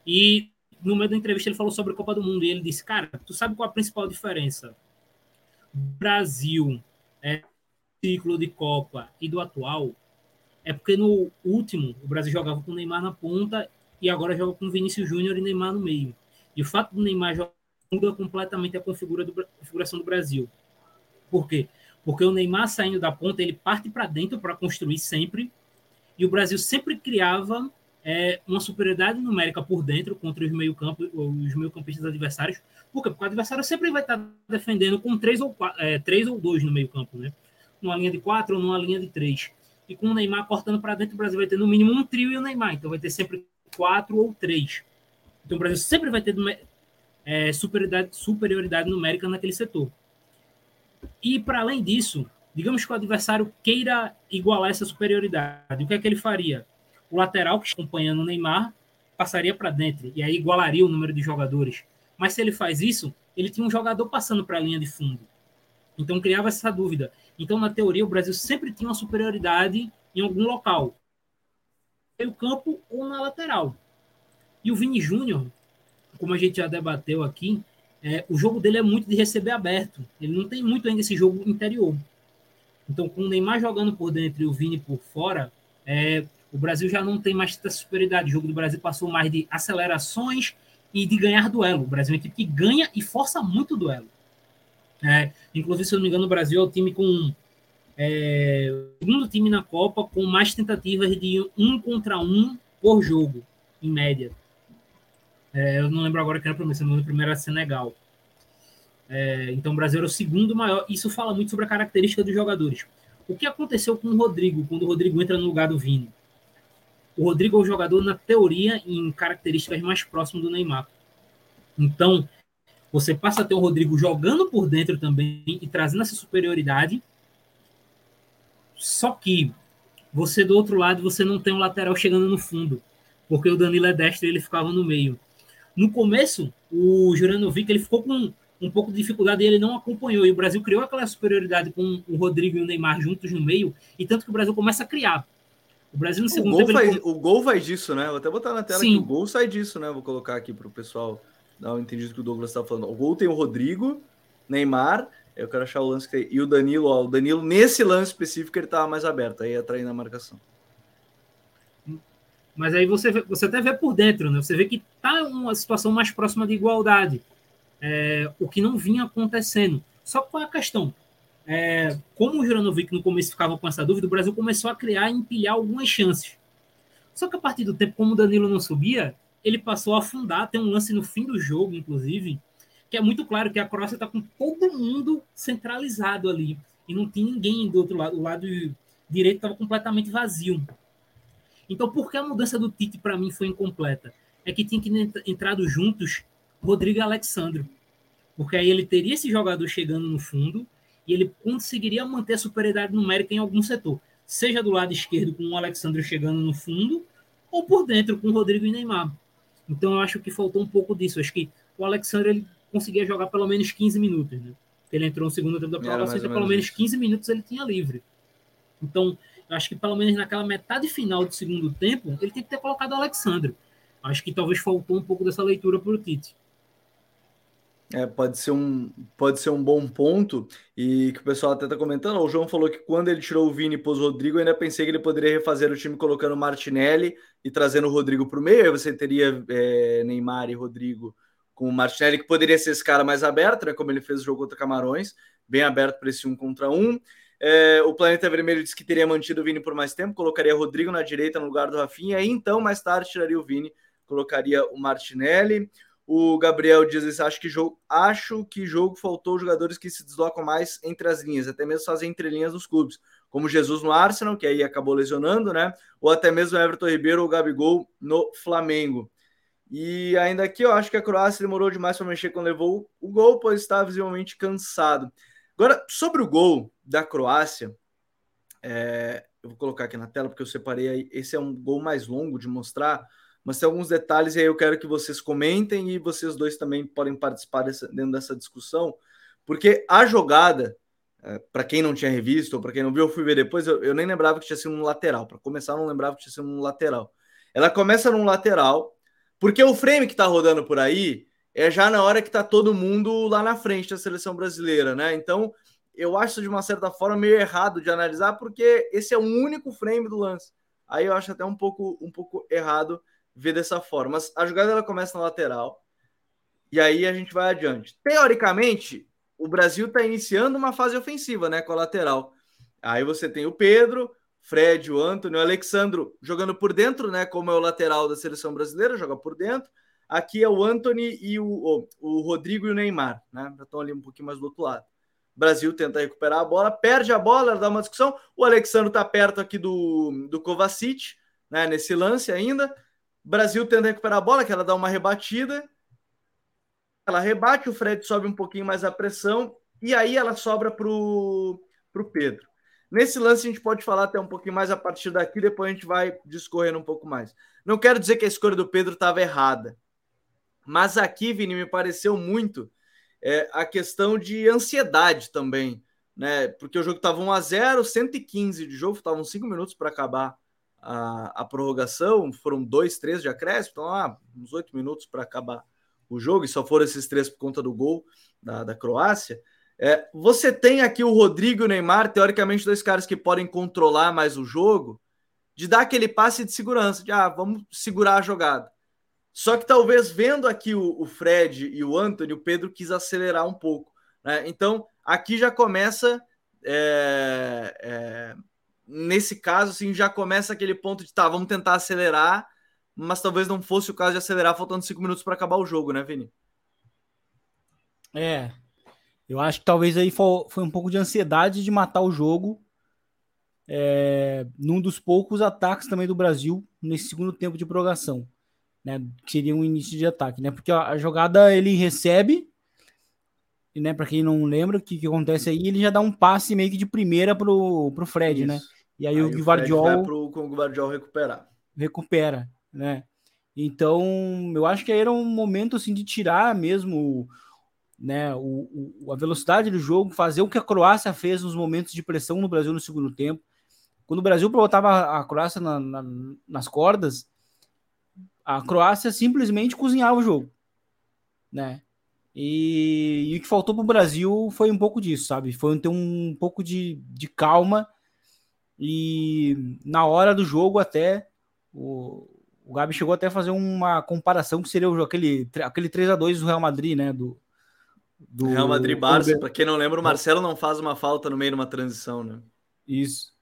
e no meio da entrevista ele falou sobre a Copa do Mundo, e ele disse, cara, tu sabe qual a principal diferença? Brasil, é, ciclo de Copa e do atual, é porque no último o Brasil jogava com o Neymar na ponta e agora joga com Vinícius Júnior e Neymar no meio. E o fato do Neymar jogar muda completamente a configuração do Brasil. Por quê? Porque o Neymar saindo da ponta, ele parte para dentro para construir sempre, e o Brasil sempre criava é, uma superioridade numérica por dentro contra os meio-campo, os meio-campistas adversários. Por quê? Porque o adversário sempre vai estar defendendo com três ou, é, três ou dois no meio-campo, né? Numa linha de quatro ou numa linha de três. E com o Neymar cortando para dentro, o Brasil vai ter no mínimo um trio e o Neymar. Então vai ter sempre quatro ou três. Então o Brasil sempre vai ter é, superioridade, superioridade numérica naquele setor. E para além disso, digamos que o adversário queira igualar essa superioridade, o que é que ele faria? o lateral que está acompanhando o Neymar passaria para dentro e aí igualaria o número de jogadores. Mas se ele faz isso, ele tinha um jogador passando para a linha de fundo. Então criava essa dúvida. Então, na teoria, o Brasil sempre tinha uma superioridade em algum local. No campo ou na lateral. E o Vini Júnior, como a gente já debateu aqui, é, o jogo dele é muito de receber aberto. Ele não tem muito ainda esse jogo interior. Então, com o Neymar jogando por dentro e o Vini por fora, é, o Brasil já não tem mais tanta superioridade. O jogo do Brasil passou mais de acelerações e de ganhar duelo. O Brasil é uma equipe que ganha e força muito duelo. É, inclusive, se eu não me engano, o Brasil é o time com. É, o segundo time na Copa com mais tentativas de um contra um por jogo, em média. É, eu não lembro agora quem era a primeira, o primeiro era Senegal. É, então o Brasil era o segundo maior. Isso fala muito sobre a característica dos jogadores. O que aconteceu com o Rodrigo, quando o Rodrigo entra no lugar do Vini? o Rodrigo é o jogador, na teoria, em características mais próximo do Neymar. Então, você passa a ter o Rodrigo jogando por dentro também e trazendo essa superioridade. Só que você do outro lado, você não tem um lateral chegando no fundo, porque o Danilo é destro e ele ficava no meio. No começo, o Juranovic ele ficou com um pouco de dificuldade e ele não acompanhou. E o Brasil criou aquela superioridade com o Rodrigo e o Neymar juntos no meio, e tanto que o Brasil começa a criar. O Brasil no segundo o gol tempo. Faz, ele... O gol vai disso, né? Vou até botar na tela Sim. que o gol sai disso, né? Vou colocar aqui para o pessoal dar um entendido que o Douglas está falando. O gol tem o Rodrigo, Neymar. Eu quero achar o lance que tem. E o Danilo, ó, o Danilo, nesse lance específico, ele estava mais aberto, aí atraindo a marcação. Mas aí você, você até vê por dentro, né? Você vê que tá uma situação mais próxima de igualdade. É, o que não vinha acontecendo. Só qual é a questão? é, como o Juranovic no começo ficava com essa dúvida, o Brasil começou a criar e empilhar algumas chances. Só que a partir do tempo, como o Danilo não subia, ele passou a afundar. Tem um lance no fim do jogo, inclusive, que é muito claro que a Croácia está com todo mundo centralizado ali. E não tinha ninguém do outro lado. O lado direito estava completamente vazio. Então, por que a mudança do Tite para mim foi incompleta? É que tinha que entrado juntos Rodrigo e Alexandre. Porque aí ele teria esse jogador chegando no fundo e ele conseguiria manter a superioridade numérica em algum setor, seja do lado esquerdo com o Alexandre chegando no fundo, ou por dentro com o Rodrigo e Neymar. Então eu acho que faltou um pouco disso. acho que o Alexandre ele conseguia jogar pelo menos 15 minutos, né? Ele entrou no segundo tempo da prova, então pelo menos 15 minutos ele tinha livre. Então, eu acho que pelo menos naquela metade final do segundo tempo, ele tem que ter colocado o Alexandre. Acho que talvez faltou um pouco dessa leitura para o Tite. É, pode ser um pode ser um bom ponto e que o pessoal até tá comentando. O João falou que quando ele tirou o Vini e pôs o Rodrigo, eu ainda pensei que ele poderia refazer o time colocando o Martinelli e trazendo o Rodrigo para o meio. Aí você teria é, Neymar e Rodrigo com o Martinelli, que poderia ser esse cara mais aberto, né? Como ele fez o jogo contra Camarões, bem aberto para esse um contra um. É, o Planeta Vermelho disse que teria mantido o Vini por mais tempo, colocaria Rodrigo na direita no lugar do Rafinha, e então mais tarde tiraria o Vini, colocaria o Martinelli. O Gabriel diz: acho que jogo, acho que jogo faltou jogadores que se deslocam mais entre as linhas, até mesmo fazer entrelinhas nos clubes, como Jesus no Arsenal, que aí acabou lesionando, né? Ou até mesmo Everton Ribeiro ou Gabigol no Flamengo. E ainda aqui, eu acho que a Croácia demorou demais para mexer quando levou o gol, pois estava visivelmente cansado. Agora, sobre o gol da Croácia, é, eu vou colocar aqui na tela porque eu separei aí. Esse é um gol mais longo de mostrar mas tem alguns detalhes e aí eu quero que vocês comentem e vocês dois também podem participar dessa, dentro dessa discussão, porque a jogada, é, para quem não tinha revisto ou para quem não viu, eu fui ver depois, eu, eu nem lembrava que tinha sido um lateral. Para começar, eu não lembrava que tinha sido um lateral. Ela começa num lateral, porque o frame que está rodando por aí é já na hora que está todo mundo lá na frente da seleção brasileira, né? Então, eu acho de uma certa forma meio errado de analisar, porque esse é o único frame do lance. Aí eu acho até um pouco, um pouco errado ver dessa forma. Mas a jogada ela começa na lateral e aí a gente vai adiante. Teoricamente, o Brasil está iniciando uma fase ofensiva, né, com a lateral. Aí você tem o Pedro Fred, o Antônio, o Alexandro jogando por dentro, né? Como é o lateral da seleção brasileira, joga por dentro. Aqui é o Anthony e o, o, o Rodrigo e o Neymar, né? Já estão ali um pouquinho mais do outro lado. Brasil tenta recuperar a bola, perde a bola, dá uma discussão. O Alexandre está perto aqui do, do Kovacic, né, nesse lance ainda. Brasil tenta recuperar a bola, que ela dá uma rebatida. Ela rebate, o Fred sobe um pouquinho mais a pressão e aí ela sobra para o Pedro. Nesse lance a gente pode falar até um pouquinho mais a partir daqui, depois a gente vai discorrendo um pouco mais. Não quero dizer que a escolha do Pedro estava errada, mas aqui, Vini, me pareceu muito é, a questão de ansiedade também, né? Porque o jogo estava 1 a 0 115 de jogo, estavam 5 minutos para acabar a, a, prorrogação, foram dois, três de acréscimo, então ah, uns 8 minutos para acabar o jogo, e só foram esses três por conta do gol da, da Croácia. É, você tem aqui o Rodrigo e o Neymar, teoricamente, dois caras que podem controlar mais o jogo, de dar aquele passe de segurança, de ah, vamos segurar a jogada. Só que talvez vendo aqui o, o Fred e o Anthony, o Pedro quis acelerar um pouco. Né? Então, aqui já começa. É, é, nesse caso, assim, já começa aquele ponto de tá, vamos tentar acelerar, mas talvez não fosse o caso de acelerar faltando cinco minutos para acabar o jogo, né, Vini? É. Eu acho que talvez aí foi, um pouco de ansiedade de matar o jogo. É, num dos poucos ataques também do Brasil nesse segundo tempo de prorrogação né? Que seria um início de ataque, né? Porque a jogada ele recebe, e né? Para quem não lembra, o que, que acontece aí, ele já dá um passe meio que de primeira pro, pro Fred? Isso. né? E aí, aí o Guardiol vai pro, com o Guardiol recuperar. Recupera, né? Então, eu acho que aí era um momento assim de tirar mesmo né, o, o, a velocidade do jogo, fazer o que a Croácia fez nos momentos de pressão no Brasil no segundo tempo. Quando o Brasil botava a Croácia na, na, nas cordas, a Croácia simplesmente cozinhava o jogo, né? E, e o que faltou para o Brasil foi um pouco disso, sabe? Foi ter um pouco de, de calma e na hora do jogo até o, o Gabi chegou até a fazer uma comparação que seria aquele, aquele 3 a 2 do Real Madrid, né? Do, do Real Madrid Barça, para quem não lembra, o Marcelo não faz uma falta no meio de uma transição, né? Isso.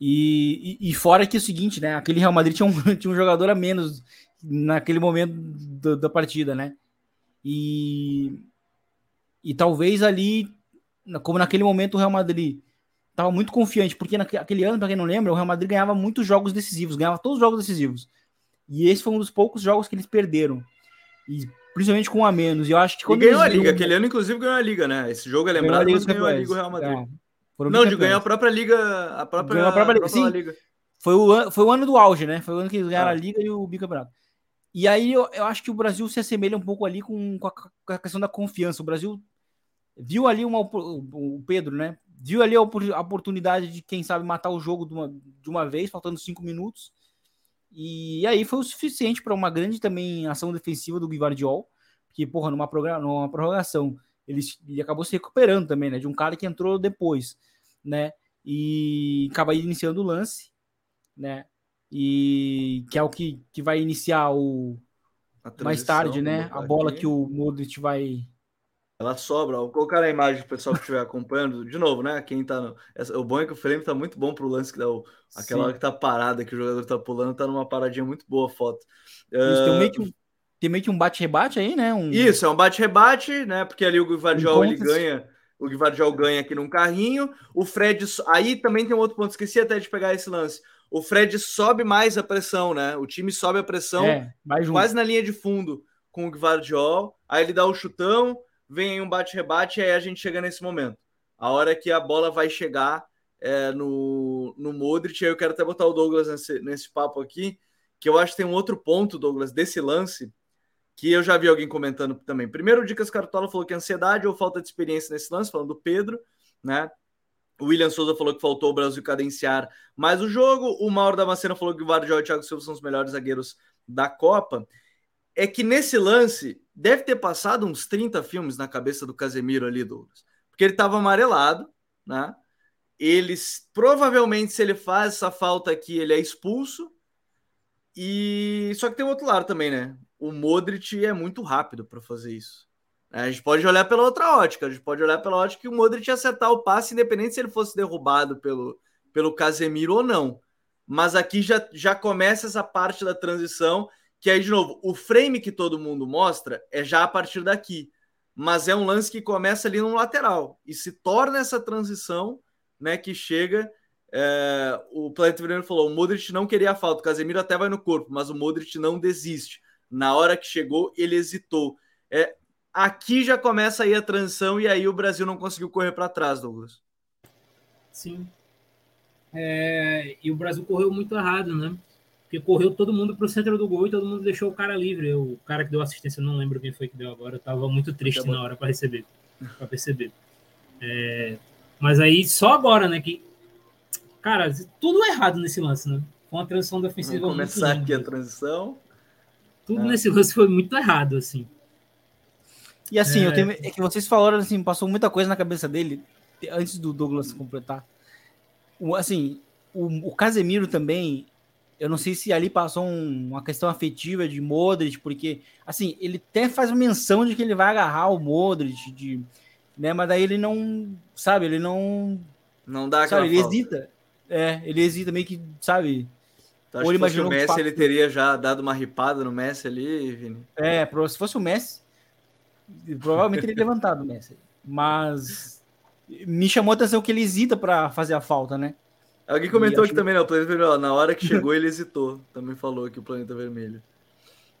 E, e, e, fora que é o seguinte, né? Aquele Real Madrid tinha um, (laughs) tinha um jogador a menos naquele momento do, da partida, né? E, e talvez ali, como naquele momento o Real Madrid estava muito confiante, porque naquele ano, para quem não lembra, o Real Madrid ganhava muitos jogos decisivos, ganhava todos os jogos decisivos. E esse foi um dos poucos jogos que eles perderam. E principalmente com um a menos. E eu acho que quando e ganhou a liga, aquele ano inclusive ganhou a liga, né? Esse jogo é lembrado, ganhou mas ganhou a liga o Real Madrid. É. Não, de ganhar a própria liga. A própria, Ganhou a própria liga. Sim, liga. Foi, o, foi o ano do auge, né? Foi o ano que eles ganharam ah. a liga e o bicampeonato. E aí eu, eu acho que o Brasil se assemelha um pouco ali com, com, a, com a questão da confiança. O Brasil viu ali uma, o Pedro, né? Viu ali a oportunidade de, quem sabe, matar o jogo de uma, de uma vez, faltando cinco minutos. E aí foi o suficiente para uma grande também ação defensiva do Guivardiol, que, porra, numa, numa prorrogação ele, ele acabou se recuperando também, né? De um cara que entrou depois, né? E acaba iniciando o lance, né? E que é o que, que vai iniciar o mais tarde, né? A bola que o Modric vai ela sobra. Vou colocar a imagem para o pessoal que estiver acompanhando. De novo, né? Quem tá. No... O bom é que o frame tá muito bom para o lance que dá o... aquela Sim. hora que tá parada, que o jogador tá pulando, tá numa paradinha muito boa a foto. Isso, uh... tem meio que um tem meio que um bate-rebate aí, né? Um... Isso, é um bate-rebate, né? Porque ali o Guivardiol um ele ganha, o Guivardiol ganha aqui num carrinho. O Fred. Aí também tem um outro ponto, esqueci até de pegar esse lance. O Fred sobe mais a pressão, né? O time sobe a pressão é, quase na linha de fundo com o Guivardiol. Aí ele dá o chutão, vem um bate-rebate, e aí a gente chega nesse momento. A hora que a bola vai chegar é, no, no Modric, aí eu quero até botar o Douglas nesse, nesse papo aqui, que eu acho que tem um outro ponto, Douglas, desse lance, que eu já vi alguém comentando também. Primeiro, Dicas Cartola falou que ansiedade ou falta de experiência nesse lance, falando do Pedro, né? O William Souza falou que faltou o Brasil cadenciar mais o jogo. O Mauro Damasceno falou que o Vardiol e o Thiago Silva são os melhores zagueiros da Copa. É que nesse lance deve ter passado uns 30 filmes na cabeça do Casemiro ali, Douglas. Porque ele estava amarelado, né? Eles provavelmente, se ele faz essa falta aqui, ele é expulso. E só que tem o outro lado também, né? o Modric é muito rápido para fazer isso. É, a gente pode olhar pela outra ótica, a gente pode olhar pela ótica que o Modric ia acertar o passe, independente se ele fosse derrubado pelo, pelo Casemiro ou não. Mas aqui já, já começa essa parte da transição, que aí, de novo, o frame que todo mundo mostra é já a partir daqui. Mas é um lance que começa ali no lateral e se torna essa transição né, que chega. É, o Planeta Vermelho falou: o Modric não queria a falta, o Casemiro até vai no corpo, mas o Modric não desiste. Na hora que chegou, ele hesitou. É, aqui já começa aí a transição e aí o Brasil não conseguiu correr para trás, Douglas. Sim. É, e o Brasil correu muito errado, né? Porque correu todo mundo para o centro do gol e todo mundo deixou o cara livre. O cara que deu assistência, não lembro quem foi que deu agora, estava muito triste na hora para receber, para perceber. É, mas aí só agora, né? Que cara, tudo errado nesse lance, né? Com a transição defensiva. Vamos começar aqui a transição. Tudo é. nesse lance foi muito errado, assim. E assim, é... eu tenho, é que vocês falaram assim, passou muita coisa na cabeça dele antes do Douglas completar. O, assim, o, o Casemiro também, eu não sei se ali passou um, uma questão afetiva de Modric, porque assim, ele até faz menção de que ele vai agarrar o Modric, de, né, mas daí ele não, sabe, ele não não dá aquela sabe, ele hesita. É, ele hesita meio que, sabe, então, ou ele imaginou o Messi ele teria já dado uma ripada no Messi ali, Vini. É, se fosse o Messi, provavelmente teria levantado o Messi. Mas me chamou a atenção que ele hesita para fazer a falta, né? Alguém comentou aqui também, né? O Planeta Vermelho, na hora que (laughs) chegou, ele hesitou. Também falou aqui o Planeta Vermelho.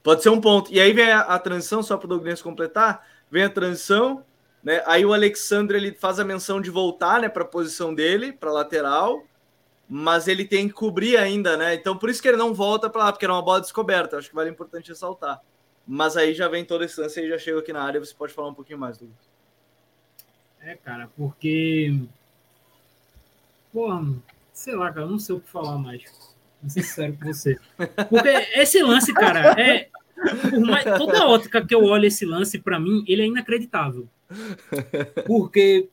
Pode ser um ponto. E aí vem a, a transição, só para o Douglas completar, vem a transição, né? Aí o Alexandre ele faz a menção de voltar, né, para a posição dele, para lateral mas ele tem que cobrir ainda, né? Então por isso que ele não volta para lá, porque era uma bola descoberta. Acho que vale importante ressaltar. Mas aí já vem toda a distância e já chega aqui na área. Você pode falar um pouquinho mais, Douglas. É, cara, porque. Pô, sei lá, cara, não sei o que falar mais. Vou ser sincero com você. Porque esse lance, cara, é. Mais, toda ótica que eu olho esse lance, para mim, ele é inacreditável. Porque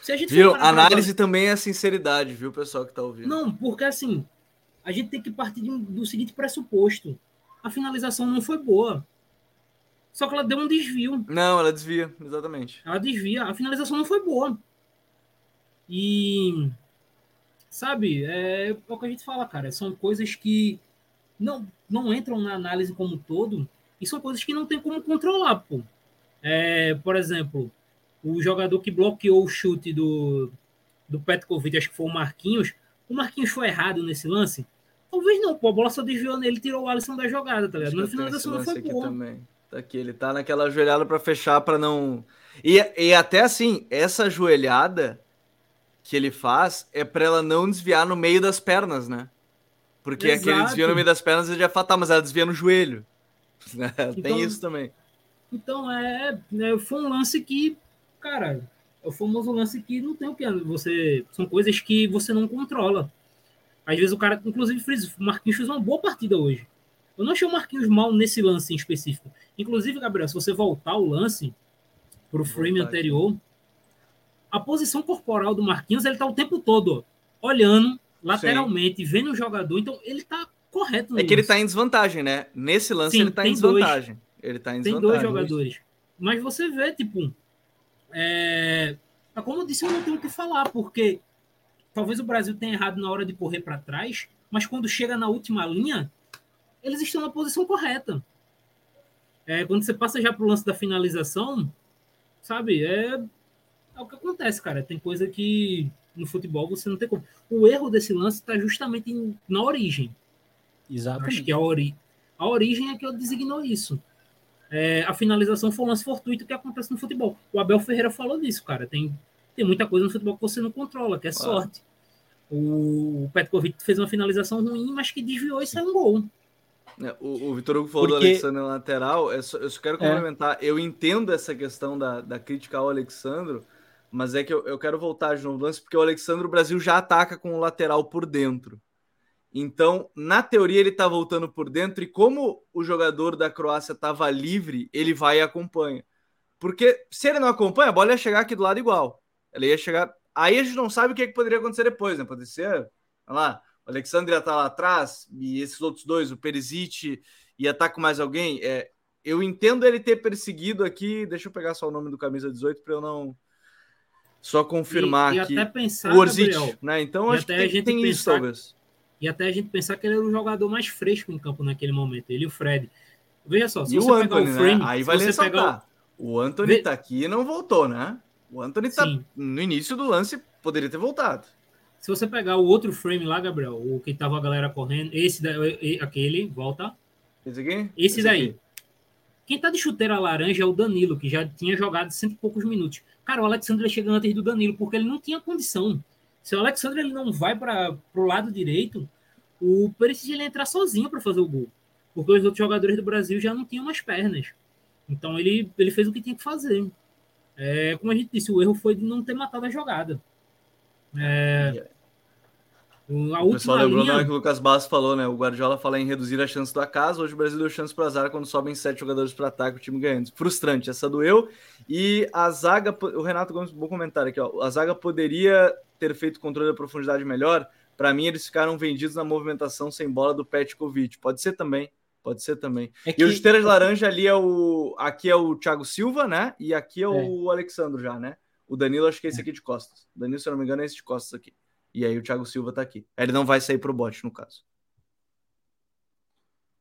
se a gente viu? Análise também é sinceridade, viu, pessoal que tá ouvindo? Não, porque assim, a gente tem que partir do seguinte pressuposto. A finalização não foi boa. Só que ela deu um desvio. Não, ela desvia, exatamente. Ela desvia. A finalização não foi boa. E. Sabe, é, é o que a gente fala, cara. São coisas que não, não entram na análise como um todo. E são coisas que não tem como controlar, pô. É, por exemplo, o jogador que bloqueou o chute do, do Petkovic, acho que foi o Marquinhos, o Marquinhos foi errado nesse lance? Talvez não, pô, a bola só desviou nele, tirou o Alisson da jogada, tá ligado? Mas a finalização não foi boa. Também. Tá aqui, ele tá naquela ajoelhada para fechar, para não. E, e até assim, essa ajoelhada que ele faz é para ela não desviar no meio das pernas, né? Porque Exato. aquele desvio no meio das pernas ele já fala, tá, mas ela desvia no joelho. (laughs) Então, Tem isso também. Então, é, é, foi um lance que cara, é o famoso lance que não tem o que você são coisas que você não controla. Às vezes o cara, inclusive, o Marquinhos fez uma boa partida hoje. Eu não achei o Marquinhos mal nesse lance em específico. Inclusive, Gabriel, se você voltar o lance para o frame anterior, a posição corporal do Marquinhos, ele tá o tempo todo olhando lateralmente, Sim. vendo o jogador, então ele tá correto. É que ele tá em desvantagem, né? Nesse lance Sim, ele tá em desvantagem. Dois, ele tá em desvantagem. Tem dois jogadores. Mas você vê, tipo, é, como eu disse, eu não tenho o que falar, porque talvez o Brasil tenha errado na hora de correr para trás, mas quando chega na última linha, eles estão na posição correta. É, quando você passa já para o lance da finalização, sabe, é, é o que acontece, cara. Tem coisa que no futebol você não tem como. O erro desse lance está justamente em, na origem. Exatamente. Acho que a, ori a origem é que eu designou isso é, a finalização foi um lance fortuito que acontece no futebol. O Abel Ferreira falou disso, cara. Tem, tem muita coisa no futebol que você não controla, que é claro. sorte. O Petkovic fez uma finalização ruim, mas que desviou e saiu um gol. É, o, o Vitor Hugo falou Porque... do Alexandre na lateral. Eu só, eu só quero é. complementar. É. Eu entendo essa questão da, da crítica ao Alexandre, mas é que eu, eu quero voltar de novo lance, porque o Alexandre, o Brasil já ataca com o lateral por dentro. Então, na teoria, ele está voltando por dentro, e como o jogador da Croácia estava livre, ele vai e acompanha. Porque se ele não acompanha, a bola ia chegar aqui do lado igual. Ela ia chegar. Aí a gente não sabe o que, que poderia acontecer depois, né? Pode ser, lá, o Alexandre ia estar tá lá atrás, e esses outros dois, o Perisic, ia estar tá com mais alguém. É, eu entendo ele ter perseguido aqui. Deixa eu pegar só o nome do camisa 18 para eu não Só confirmar e, e até pensar, o Orzic, Gabriel, né? Então acho que tem, gente tem isso, pensar- talvez. E até a gente pensar que ele era o jogador mais fresco em campo naquele momento, ele e o Fred. Veja só, se E você o pegar Anthony, o frame, né? Aí vai você pegar O Anthony Vê- tá aqui e não voltou, né? O Anthony tá Sim. no início do lance, poderia ter voltado. Se você pegar o outro frame lá, Gabriel, o que tava a galera correndo, esse da, e- aquele, volta. Esse aqui? Esse daí. aqui. Quem tá de chuteira laranja é o Danilo, que já tinha jogado cento e poucos minutos. Cara, o Alexandre chega antes do Danilo, porque ele não tinha condição. Se o Alexandre ele não vai para pro lado direito, o Perisic ele entrar sozinho para fazer o gol. Porque os outros jogadores do Brasil já não tinham mais pernas. Então ele, ele fez o que tinha que fazer. É, como a gente disse, o erro foi de não ter matado a jogada. É, o- a O pessoal lembrou linha... na hora que o Lucas Bastos falou, né? O Guardiola fala em reduzir a chance do acaso. Hoje o Brasil deu chance para azar quando sobem sete jogadores para ataque, o time ganhando. Frustrante, essa doeu. E a zaga, o Renato Gomes, bom comentário aqui, ó. A zaga poderia ter feito controle da profundidade melhor. Para mim, eles ficaram vendidos na movimentação sem bola do Petkovic. Pode ser também. Pode ser também. É E o chuteira de laranja ali é o. Aqui é o Thiago Silva, né? E aqui é, É. o Alexandro já, né? O Danilo, acho que é esse aqui de costas. O Danilo, se eu não me engano, é esse de costas aqui. E aí o Thiago Silva tá aqui. Ele não vai sair pro bote, no caso.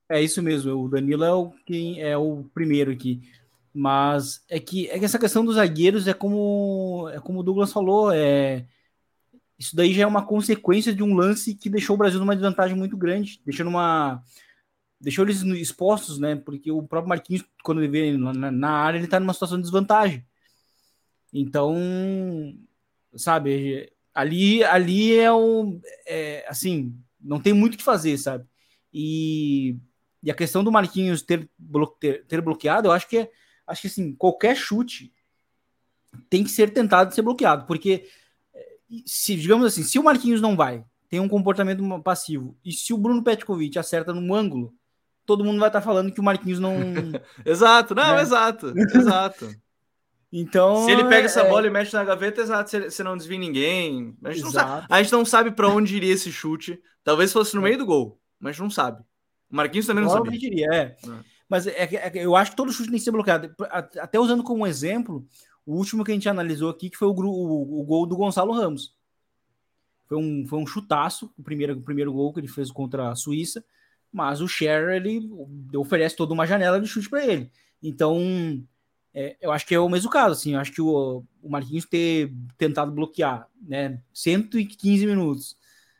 É isso mesmo, o Danilo é o, quem é o primeiro aqui. Mas é que, é que essa questão dos zagueiros é como, é como o Douglas falou, é, isso daí já é uma consequência de um lance que deixou o Brasil numa desvantagem muito grande, deixando uma. Deixou eles expostos, né? Porque o próprio Marquinhos, quando ele vê na, na área, ele tá numa situação de desvantagem. Então, sabe, ali, ali é o. É, assim, não tem muito o que fazer, sabe? E, e a questão do Marquinhos ter, ter, ter bloqueado, eu acho que é, acho que assim, qualquer chute tem que ser tentado ser bloqueado, porque se, digamos assim, se o Marquinhos não vai, tem um comportamento passivo, e se o Bruno Petkovic acerta no ângulo, todo mundo vai estar falando que o Marquinhos não. (laughs) exato, não, É. exato, exato. Então. Se ele pega é- essa bola e mexe na gaveta, exato, você não desvia ninguém. A gente, não sabe, Exato. a gente não sabe pra onde iria esse chute. Talvez fosse no meio do gol, mas não sabe. O Marquinhos também não iria, é. É. Mas é, que- é eu acho que todo chute tem que ser bloqueado. Até usando como exemplo, o último que a gente analisou aqui, que foi o, o- o gol do Gonçalo Ramos. Foi um, foi um chutaço, o primeiro, o primeiro gol que ele fez contra a Suíça, mas o Scherer, ele oferece toda uma janela de chute para ele. Então, é, eu acho que é o mesmo caso, assim, eu acho que o, o Marquinhos ter tentado bloquear, né, 115 minutos,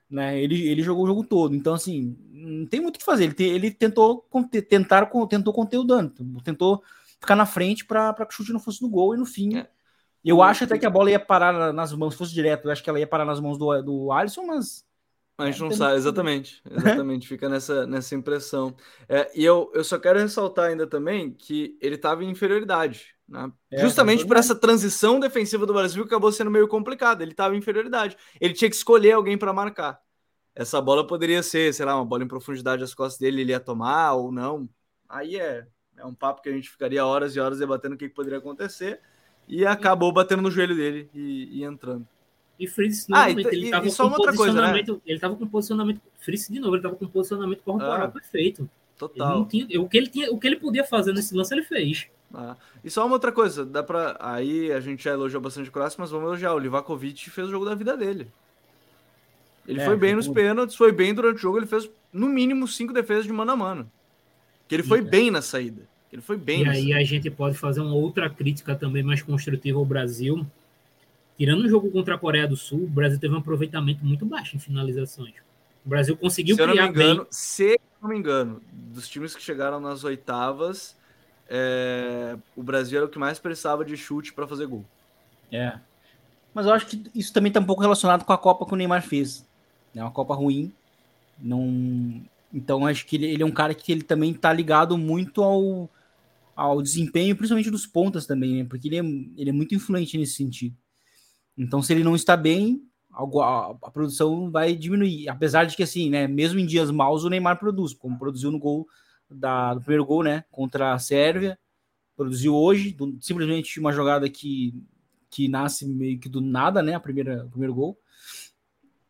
né, ele, ele jogou o jogo todo, então, assim, não tem muito o que fazer, ele, te- ele tentou, conter, tentar, tentou conter o dano, tentou ficar na frente para que o chute não fosse no gol, e no fim, É. eu acho até que a bola ia parar na- nas mãos, se fosse direto, eu acho que ela ia parar nas mãos do, do Alisson, mas A gente não sabe, exatamente. (laughs) Exatamente, fica nessa, nessa impressão. É, e eu, eu só quero ressaltar ainda também que ele estava em inferioridade. Né? É, Justamente é por essa transição defensiva do Brasil que acabou sendo meio complicado. Ele estava em inferioridade. Ele tinha que escolher alguém para marcar. Essa bola poderia ser, sei lá, uma bola em profundidade às costas dele, ele ia tomar ou não. Aí é, é um papo que a gente ficaria horas e horas debatendo o que, que poderia acontecer. E acabou batendo no joelho dele e, e entrando. E Fritz, Ah, novamente, e- ele e- tava e só com outra coisa, né? posicionamento. Ele tava com posicionamento. Fritz, de novo, ele tava com posicionamento corporal Ah, perfeito. Ele Total. tinha, o, que ele tinha, o que ele podia fazer nesse lance, ele fez. Ah, e só uma outra coisa, dá para aí a gente já elogiou bastante o Croácia, mas vamos elogiar o Livakovic fez o jogo da vida dele. Ele É, foi bem nos pênaltis, foi bem durante o jogo, ele fez no mínimo cinco defesas de mano a mano. Que ele foi E- bem na saída. Ele foi bem. E aí saída. a gente pode fazer uma outra crítica também mais construtiva ao Brasil. Tirando o jogo contra a Coreia do Sul, o Brasil teve um aproveitamento muito baixo em finalizações. O Brasil conseguiu Se eu não me criar engano, bem. se eu não me engano, dos times que chegaram nas oitavas, é, o Brasil era o que mais precisava de chute para fazer gol. É. Mas eu acho que isso também está um pouco relacionado com a Copa que o Neymar fez. É uma Copa ruim. Não... Então acho que ele, ele é um cara que ele também está ligado muito ao, ao desempenho, principalmente dos pontas também, né? Porque ele é, ele é muito influente nesse sentido. Então, se ele não está bem, a, produção vai diminuir. Apesar de que, assim, né? Mesmo em dias maus, o Neymar produz, como produziu no gol da, do primeiro gol, né? Contra a Sérvia. Produziu hoje, do- simplesmente uma jogada que que nasce meio que do nada, né? A primeira, o primeiro gol.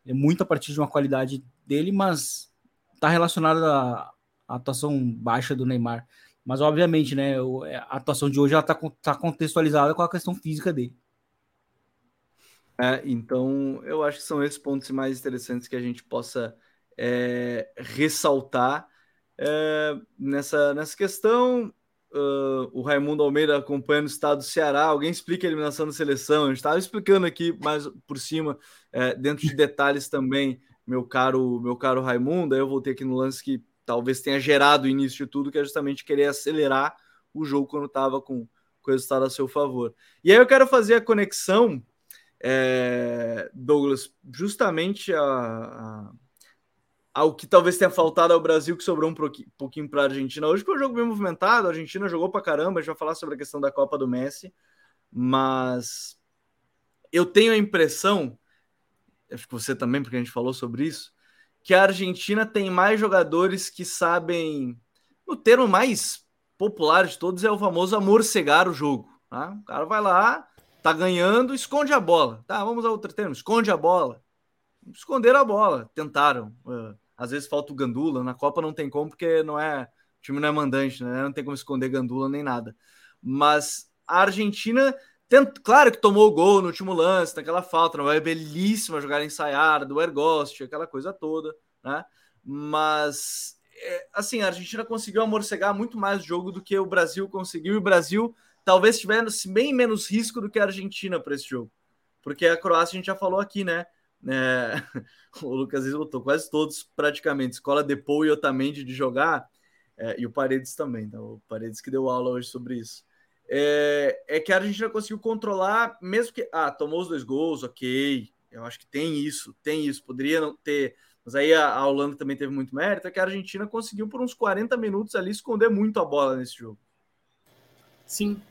É muito a partir de uma qualidade dele, mas tá relacionado à, atuação baixa do Neymar. Mas, obviamente, né? o- A atuação de hoje tá, con- tá contextualizada com a questão física dele. É, então, eu acho que são esses pontos mais interessantes que a gente possa é, ressaltar é, nessa, nessa questão. Uh, o Raimundo Almeida acompanhando o estado do Ceará. Alguém explica a eliminação da seleção? Eu estava explicando aqui mais por cima, é, dentro de detalhes também, meu caro, meu caro Raimundo. Aí eu voltei aqui no lance que talvez tenha gerado o início de tudo, que é justamente querer acelerar o jogo quando estava com, com o resultado a seu favor. E aí eu quero fazer a conexão, é, Douglas, justamente a, a ao que talvez tenha faltado ao Brasil, que sobrou um pouquinho para a Argentina. Hoje foi um jogo bem movimentado, a Argentina jogou para caramba, a gente vai falar sobre a questão da Copa do Messi, mas eu tenho a impressão, acho que você também, porque a gente falou sobre isso, que a Argentina tem mais jogadores que sabem, o termo mais popular de todos é o famoso amorcegar o jogo. Tá? O cara vai lá, tá ganhando, esconde a bola. Tá, vamos a outro termo, esconde a bola. Esconderam a bola, tentaram. Uh, às vezes falta o Gandula. Na Copa não tem como, porque não é. O time não é mandante, né? Não tem como esconder Gandula nem nada. Mas a Argentina, tent... claro que tomou o gol no último lance, naquela falta, não é belíssima jogada ensaiada do Ergost, aquela coisa toda, né? Mas é, assim, a Argentina conseguiu amorcegar muito mais o jogo do que o Brasil conseguiu, e o Brasil talvez tivesse bem menos risco do que a Argentina para esse jogo. Porque a Croácia a gente já falou aqui, né? É, (laughs) o Lucas botou quase todos praticamente. Escola Depou e Otamendi de jogar, é, e o Paredes também, então, o Paredes que deu aula hoje sobre isso. É, é que a Argentina conseguiu controlar, mesmo que. Ah, tomou os dois gols, ok. Eu acho que tem isso, tem isso. Poderia não ter. Mas aí a, a Holanda também teve muito mérito. É que a Argentina conseguiu, por uns 40 minutos ali, esconder muito a bola nesse jogo. Sim.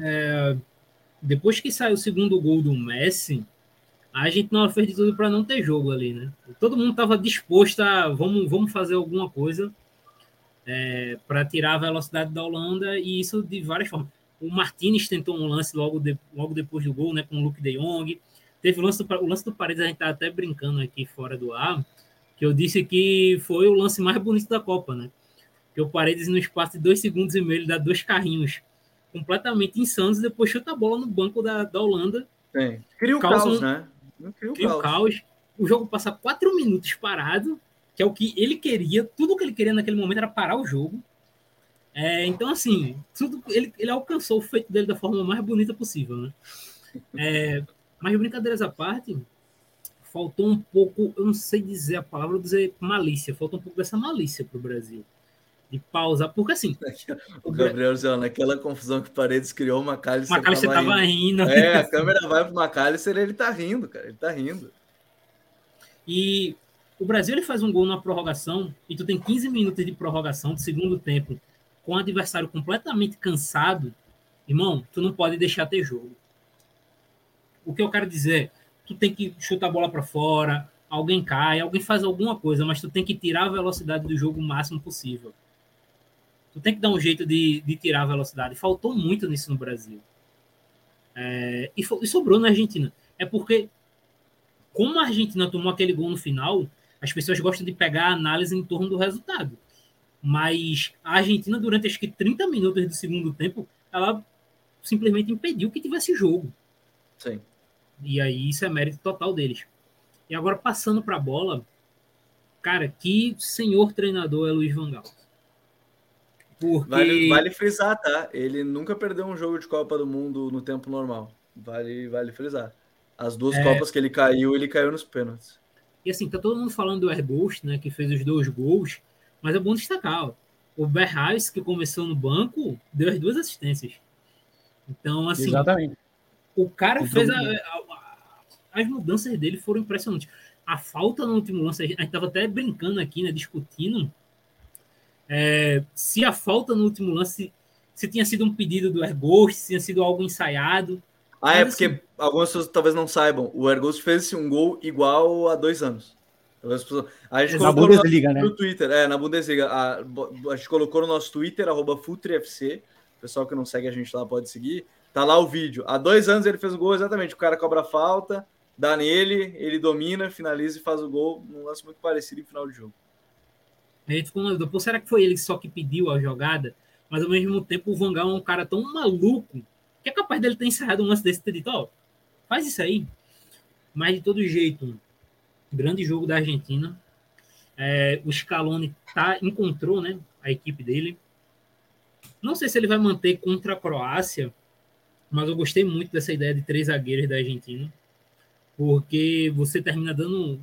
É, depois que saiu o segundo gol do Messi, a gente não fez de tudo para não ter jogo ali, né? Todo mundo estava disposto a vamos, vamos fazer alguma coisa é, para tirar a velocidade da Holanda e isso de várias formas. O Martinez tentou um lance logo, de, logo depois do gol, né, com o Luke De Jong. Teve o lance do, o lance do Paredes, a gente tá até brincando aqui fora do ar, que eu disse que foi o lance mais bonito da Copa, né? Que o Paredes, no espaço de dois segundos e meio, ele dá dois carrinhos completamente insanos e depois chuta a bola no banco da, da Holanda. Sim. Cria o caos, um, né? Cria o caos. O jogo passa quatro minutos parado, que é o que ele queria. Tudo que ele queria naquele momento era parar o jogo. É, então, assim, tudo, ele, ele alcançou o feito dele da forma mais bonita possível, né? É, mas brincadeiras à parte, faltou um pouco, eu não sei dizer a palavra, vou dizer malícia, faltou um pouco dessa malícia para o Brasil de pausar, porque assim. (laughs) O Gabriel Zé, naquela confusão que o Paredes criou, o Macalister. O tava, tava rindo. É, a (laughs) câmera vai pro Macalister ele tá rindo, cara. Ele tá rindo. E o Brasil ele faz um gol na prorrogação, e tu tem 15 minutos de prorrogação de segundo tempo, com o adversário completamente cansado. Irmão, tu não pode deixar ter jogo. O que eu quero dizer, tu tem que chutar a bola para fora, alguém cai, alguém faz alguma coisa, mas tu tem que tirar a velocidade do jogo o máximo possível. Tu tem que dar um jeito de, de tirar a velocidade. Faltou muito nisso no Brasil. É, e, e sobrou na Argentina. É porque, como a Argentina tomou aquele gol no final, as pessoas gostam de pegar a análise em torno do resultado. Mas a Argentina, durante acho que 30 minutos do segundo tempo, ela simplesmente impediu que tivesse jogo. Sim. E aí isso é mérito total deles. E agora passando para a bola, cara, que senhor treinador é Luiz Van Gaal. Porque... Vale, vale frisar, tá? Ele nunca perdeu um jogo de Copa do Mundo no tempo normal. Vale, vale frisar. As duas é... Copas que ele caiu, ele caiu nos pênaltis. E assim, tá todo mundo falando do Airghost, né? Que fez os dois gols, mas é bom destacar. Ó, o Berrais, que começou no banco, deu as duas assistências. Então, assim. Exatamente. O cara fez. A, a, a, as mudanças dele foram impressionantes. A falta no último lance, a gente tava até brincando aqui, né? Discutindo é, se a falta no último lance se tinha sido um pedido do Erghost, se tinha sido algo ensaiado. Ah, é porque assim, algumas pessoas talvez não saibam. O Erghost fez um gol igual há dois anos. A gente na Bundesliga, no, né? no Twitter, é, na Bundesliga. A, a gente colocou no nosso Twitter, arroba FutriFC. O pessoal que não segue a gente lá pode seguir. Tá lá o vídeo. Há dois anos ele fez o gol exatamente. O cara cobra falta, dá nele, ele domina, finaliza e faz o gol. Um lance muito parecido em final de jogo. A gente ficou na dúvida, pô, será que foi ele só que pediu a jogada? Mas ao mesmo tempo o Vangal é um cara tão maluco que é capaz dele ter ensaiado um lance desse ter dito, ó, faz isso aí. Mas de todo jeito, grande jogo da Argentina. É, o Scaloni tá, encontrou né, a equipe dele. Não sei se ele vai manter contra a Croácia, mas eu gostei muito dessa ideia de três zagueiros da Argentina, porque você termina dando,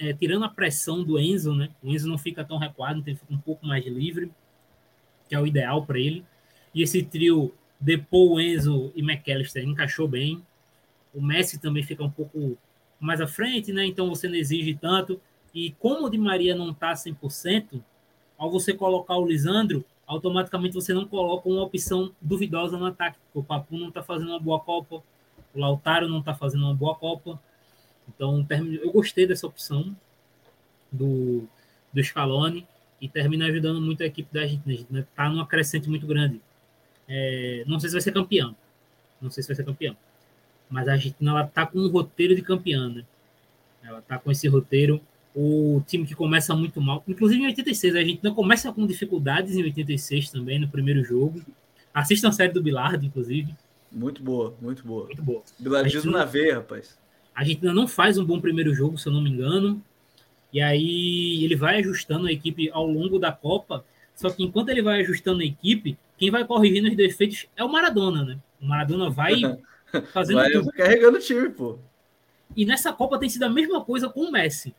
é, tirando a pressão do Enzo, né? O Enzo não fica tão recuado, então ele fica um pouco mais livre, que é o ideal para ele. E esse trio Depou, Enzo e McAllister encaixou bem. O Messi também fica um pouco mais à frente, né? Então você não exige tanto. E como o Di Maria não está 100%, ao você colocar o Lisandro, automaticamente você não coloca uma opção duvidosa no ataque, porque o Papu não está fazendo uma boa Copa, o Lautaro não está fazendo uma boa Copa. Então, eu gostei dessa opção do, do Scaloni e termina ajudando muito a equipe da gente. Né? Tá numa crescente muito grande. É, não sei se vai ser campeão. Não sei se vai ser campeão. Mas a Argentina ela tá com um roteiro de campeã, né? Ela tá com esse roteiro o time que começa muito mal, inclusive em 86, a não começa com dificuldades em 86 também, no primeiro jogo. Assistam a série do Bilardo, inclusive. Muito boa, muito boa. Muito boa. Bilardismo na veia, rapaz. A gente ainda não faz um bom primeiro jogo, se eu não me engano. E aí ele vai ajustando a equipe ao longo da Copa. Só que enquanto ele vai ajustando a equipe, quem vai corrigindo os defeitos é o Maradona, né? O Maradona vai (laughs) fazendo vai tudo. carregando o time, pô. E nessa Copa tem sido a mesma coisa com o Messi.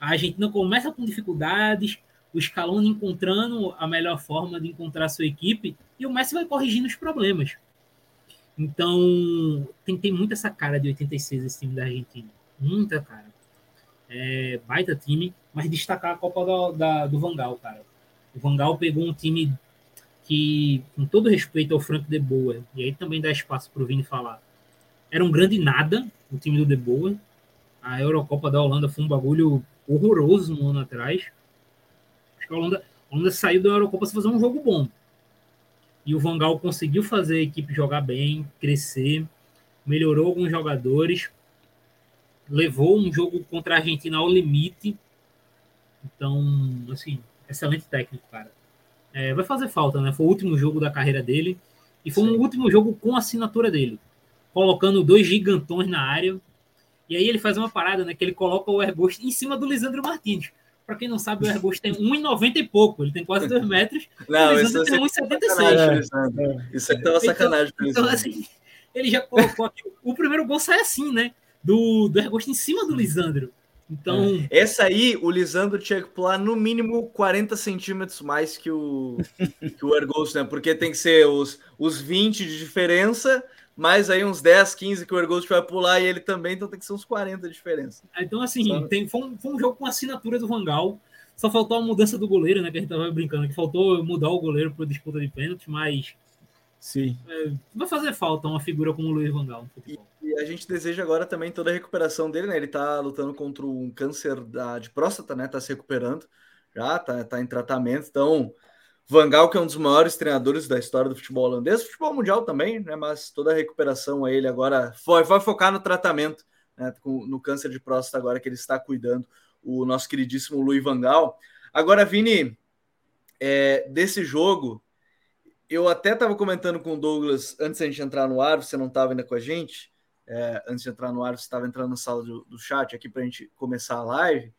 A Argentina começa com dificuldades, o Scaloni encontrando a melhor forma de encontrar a sua equipe e o Messi vai corrigindo os problemas. Então, tem, tem muita essa cara de 86 esse time da Argentina. Muita cara. É, baita time, mas destacar a Copa do, da, do Vangal, cara. O Vangal pegou um time que, com todo respeito ao Frank De Boer, e aí também dá espaço para o Vini falar, era um grande nada o time do De Boer. A Eurocopa da Holanda foi um bagulho horroroso um ano atrás. Acho que a Holanda, a Holanda saiu da Eurocopa para fazer um jogo bom. E o Vangal conseguiu fazer a equipe jogar bem, crescer, melhorou alguns jogadores, levou um jogo contra a Argentina ao limite. Então, assim, excelente técnico, cara. É, vai fazer falta, né? Foi o último jogo da carreira dele e foi Sim. um último jogo com a assinatura dele, colocando dois gigantões na área e aí ele faz uma parada, né? Que ele coloca o Ergost em cima do Lisandro Martins. Para quem não sabe, o Ergost tem 1,90 e pouco. Ele tem quase 2 metros. (laughs) Não, o Lisandro tem 1,76. É, isso aqui tá uma sacanagem. Então, então, assim, ele já colocou aqui. O primeiro gol sai assim, né? Do, do Ergost em cima do Lisandro. Então. É. Essa aí, o Lisandro tinha que pular no mínimo 40 centímetros mais que o, que o Ergost, né? Porque tem que ser os, os 20 de diferença mais aí uns 10, 15 que o Ergost vai pular e ele também, então tem que ser uns 40 de diferença. Então, assim, tem, foi, um, foi um jogo com assinatura do Vangal. Só faltou a mudança do goleiro, né? Que a gente tava brincando, que faltou mudar o goleiro para disputa de pênalti, mas. Sim. É, vai fazer falta uma figura como o Luiz Vangal. E, e, a gente deseja agora também toda a recuperação dele, né? Ele tá lutando contra um câncer da, de próstata, né? Tá se recuperando. Já tá, tá em tratamento. Então, Vangal, que é um dos maiores treinadores da história do futebol holandês, futebol mundial também, né? Mas toda a recuperação a ele agora foi, vai focar no tratamento, né? no câncer de próstata agora que ele está cuidando, o nosso queridíssimo Luiz Vangal. Agora, Vini, é, desse jogo, eu até estava comentando com o Douglas antes da gente entrar no ar, você não estava ainda com a gente, é, antes de entrar no ar, você estava entrando na sala do, do chat aqui para a gente começar a live,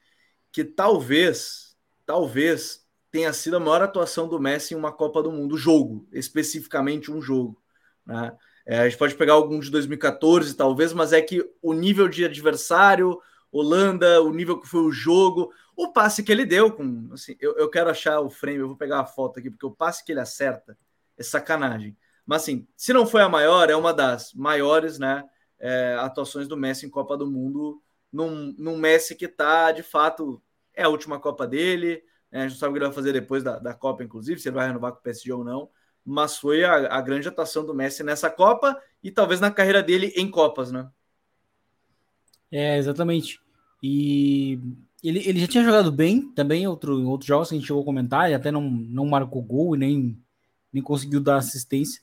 que talvez, talvez tenha sido a maior atuação do Messi em uma Copa do Mundo, jogo, especificamente um jogo. Né? É, a gente pode pegar algum de 2014, talvez, mas é que o nível de adversário, Holanda, o nível que foi o jogo, o passe que ele deu, com, assim, eu, eu quero achar o frame, eu vou pegar a foto aqui, porque o passe que ele acerta é sacanagem. Mas assim, se não foi a maior, é uma das maiores, né? É, atuações do Messi em Copa do Mundo, num, num Messi que tá, de fato, é a última Copa dele, é, a gente não sabe o que ele vai fazer depois da, da Copa, inclusive, se ele vai renovar com o PSG ou não. Mas foi a, a grande atuação do Messi nessa Copa e talvez na carreira dele em Copas, né? É, exatamente. E ele, ele já tinha jogado bem também outro, outros jogos que a gente chegou a comentar, e até não, não marcou gol e nem, nem conseguiu dar assistência.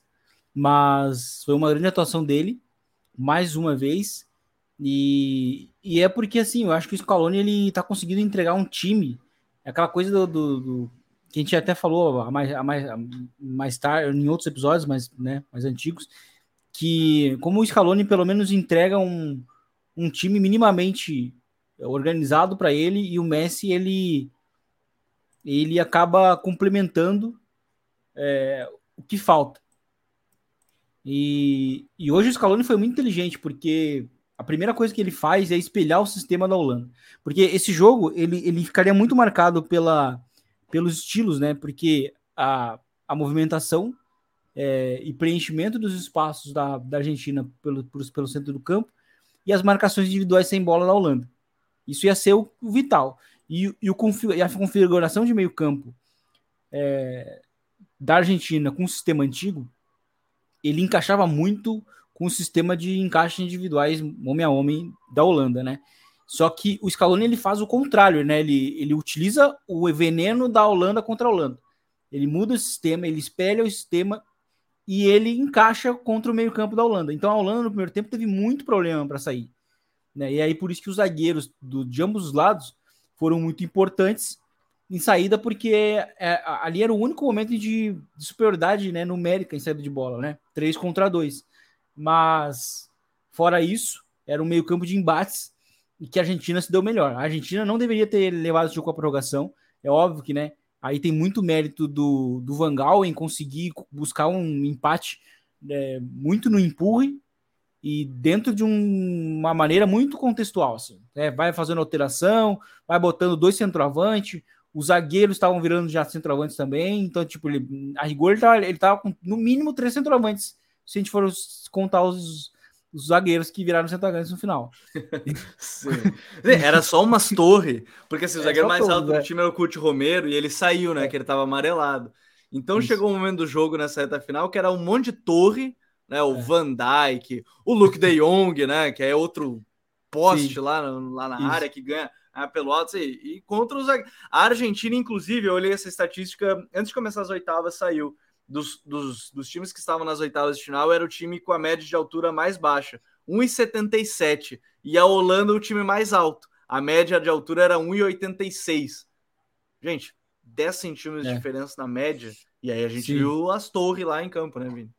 Mas foi uma grande atuação dele, mais uma vez. E, e é porque, assim, eu acho que o Scaloni ele tá conseguindo entregar um time é aquela coisa do, do, do, que a gente até falou mais, mais, mais tarde, em outros episódios mais, né, mais antigos, que como o Scaloni pelo menos entrega um, um time minimamente organizado para ele e o Messi ele ele acaba complementando é, o que falta. E, e hoje o Scaloni foi muito inteligente, porque a primeira coisa que ele faz é espelhar o sistema da Holanda. Porque esse jogo ele, ele ficaria muito marcado pela, pelos estilos, né? Porque a, a movimentação é, e preenchimento dos espaços da, da Argentina pelo, pelo, centro do campo e as marcações individuais sem bola da Holanda. Isso ia ser o, o vital. E, e, o, e a configuração de meio campo é, da Argentina com o sistema antigo, ele encaixava muito com o sistema de encaixe individuais homem a homem da Holanda, né? Só que o Scaloni ele faz o contrário, né? Ele, ele utiliza o veneno da Holanda contra a Holanda. Ele muda o sistema, ele espelha o sistema e ele encaixa contra o meio-campo da Holanda. Então a Holanda no primeiro tempo teve muito problema para sair. Né? E aí por isso que os zagueiros do, de ambos os lados foram muito importantes em saída, porque é, ali era o único momento de, de, superioridade né, numérica em saída de bola, né? 3 contra 2. Mas, fora isso, era um meio-campo de embates e que a Argentina se deu melhor. A Argentina não deveria ter levado o jogo à prorrogação. É óbvio que, né? Aí tem muito mérito do, do Vangal em conseguir buscar um empate é, muito no empurre e dentro de um, uma maneira muito contextual. Assim, é, vai fazendo alteração, vai botando dois centroavantes, os zagueiros estavam virando já centroavantes também, então, tipo, ele, a rigor ele tava, ele tava com no mínimo três centroavantes, se a gente for contar os, os zagueiros que viraram centroavantes no final. Era só umas torres, porque assim, o zagueiro mais alto do é. time era o Curti Romero e ele saiu, né? É. Que ele tava amarelado. Então Isso. chegou o um momento do jogo nessa reta final que era um monte de torre, né? O é. Van Dyke, o Luke De Jong, né? Que é outro poste lá, lá na Isso. área que ganha ah, pelo alto e, e contra os a Argentina, inclusive, eu olhei essa estatística antes de começar as oitavas, saiu dos, dos, dos times que estavam nas oitavas de final, era o time com a média de altura mais baixa, 1,77, e a Holanda o time mais alto. A média de altura era 1,86. Gente, 10 centímetros é. de diferença na média, e aí a gente Sim. viu as torres lá em campo, né, Vini?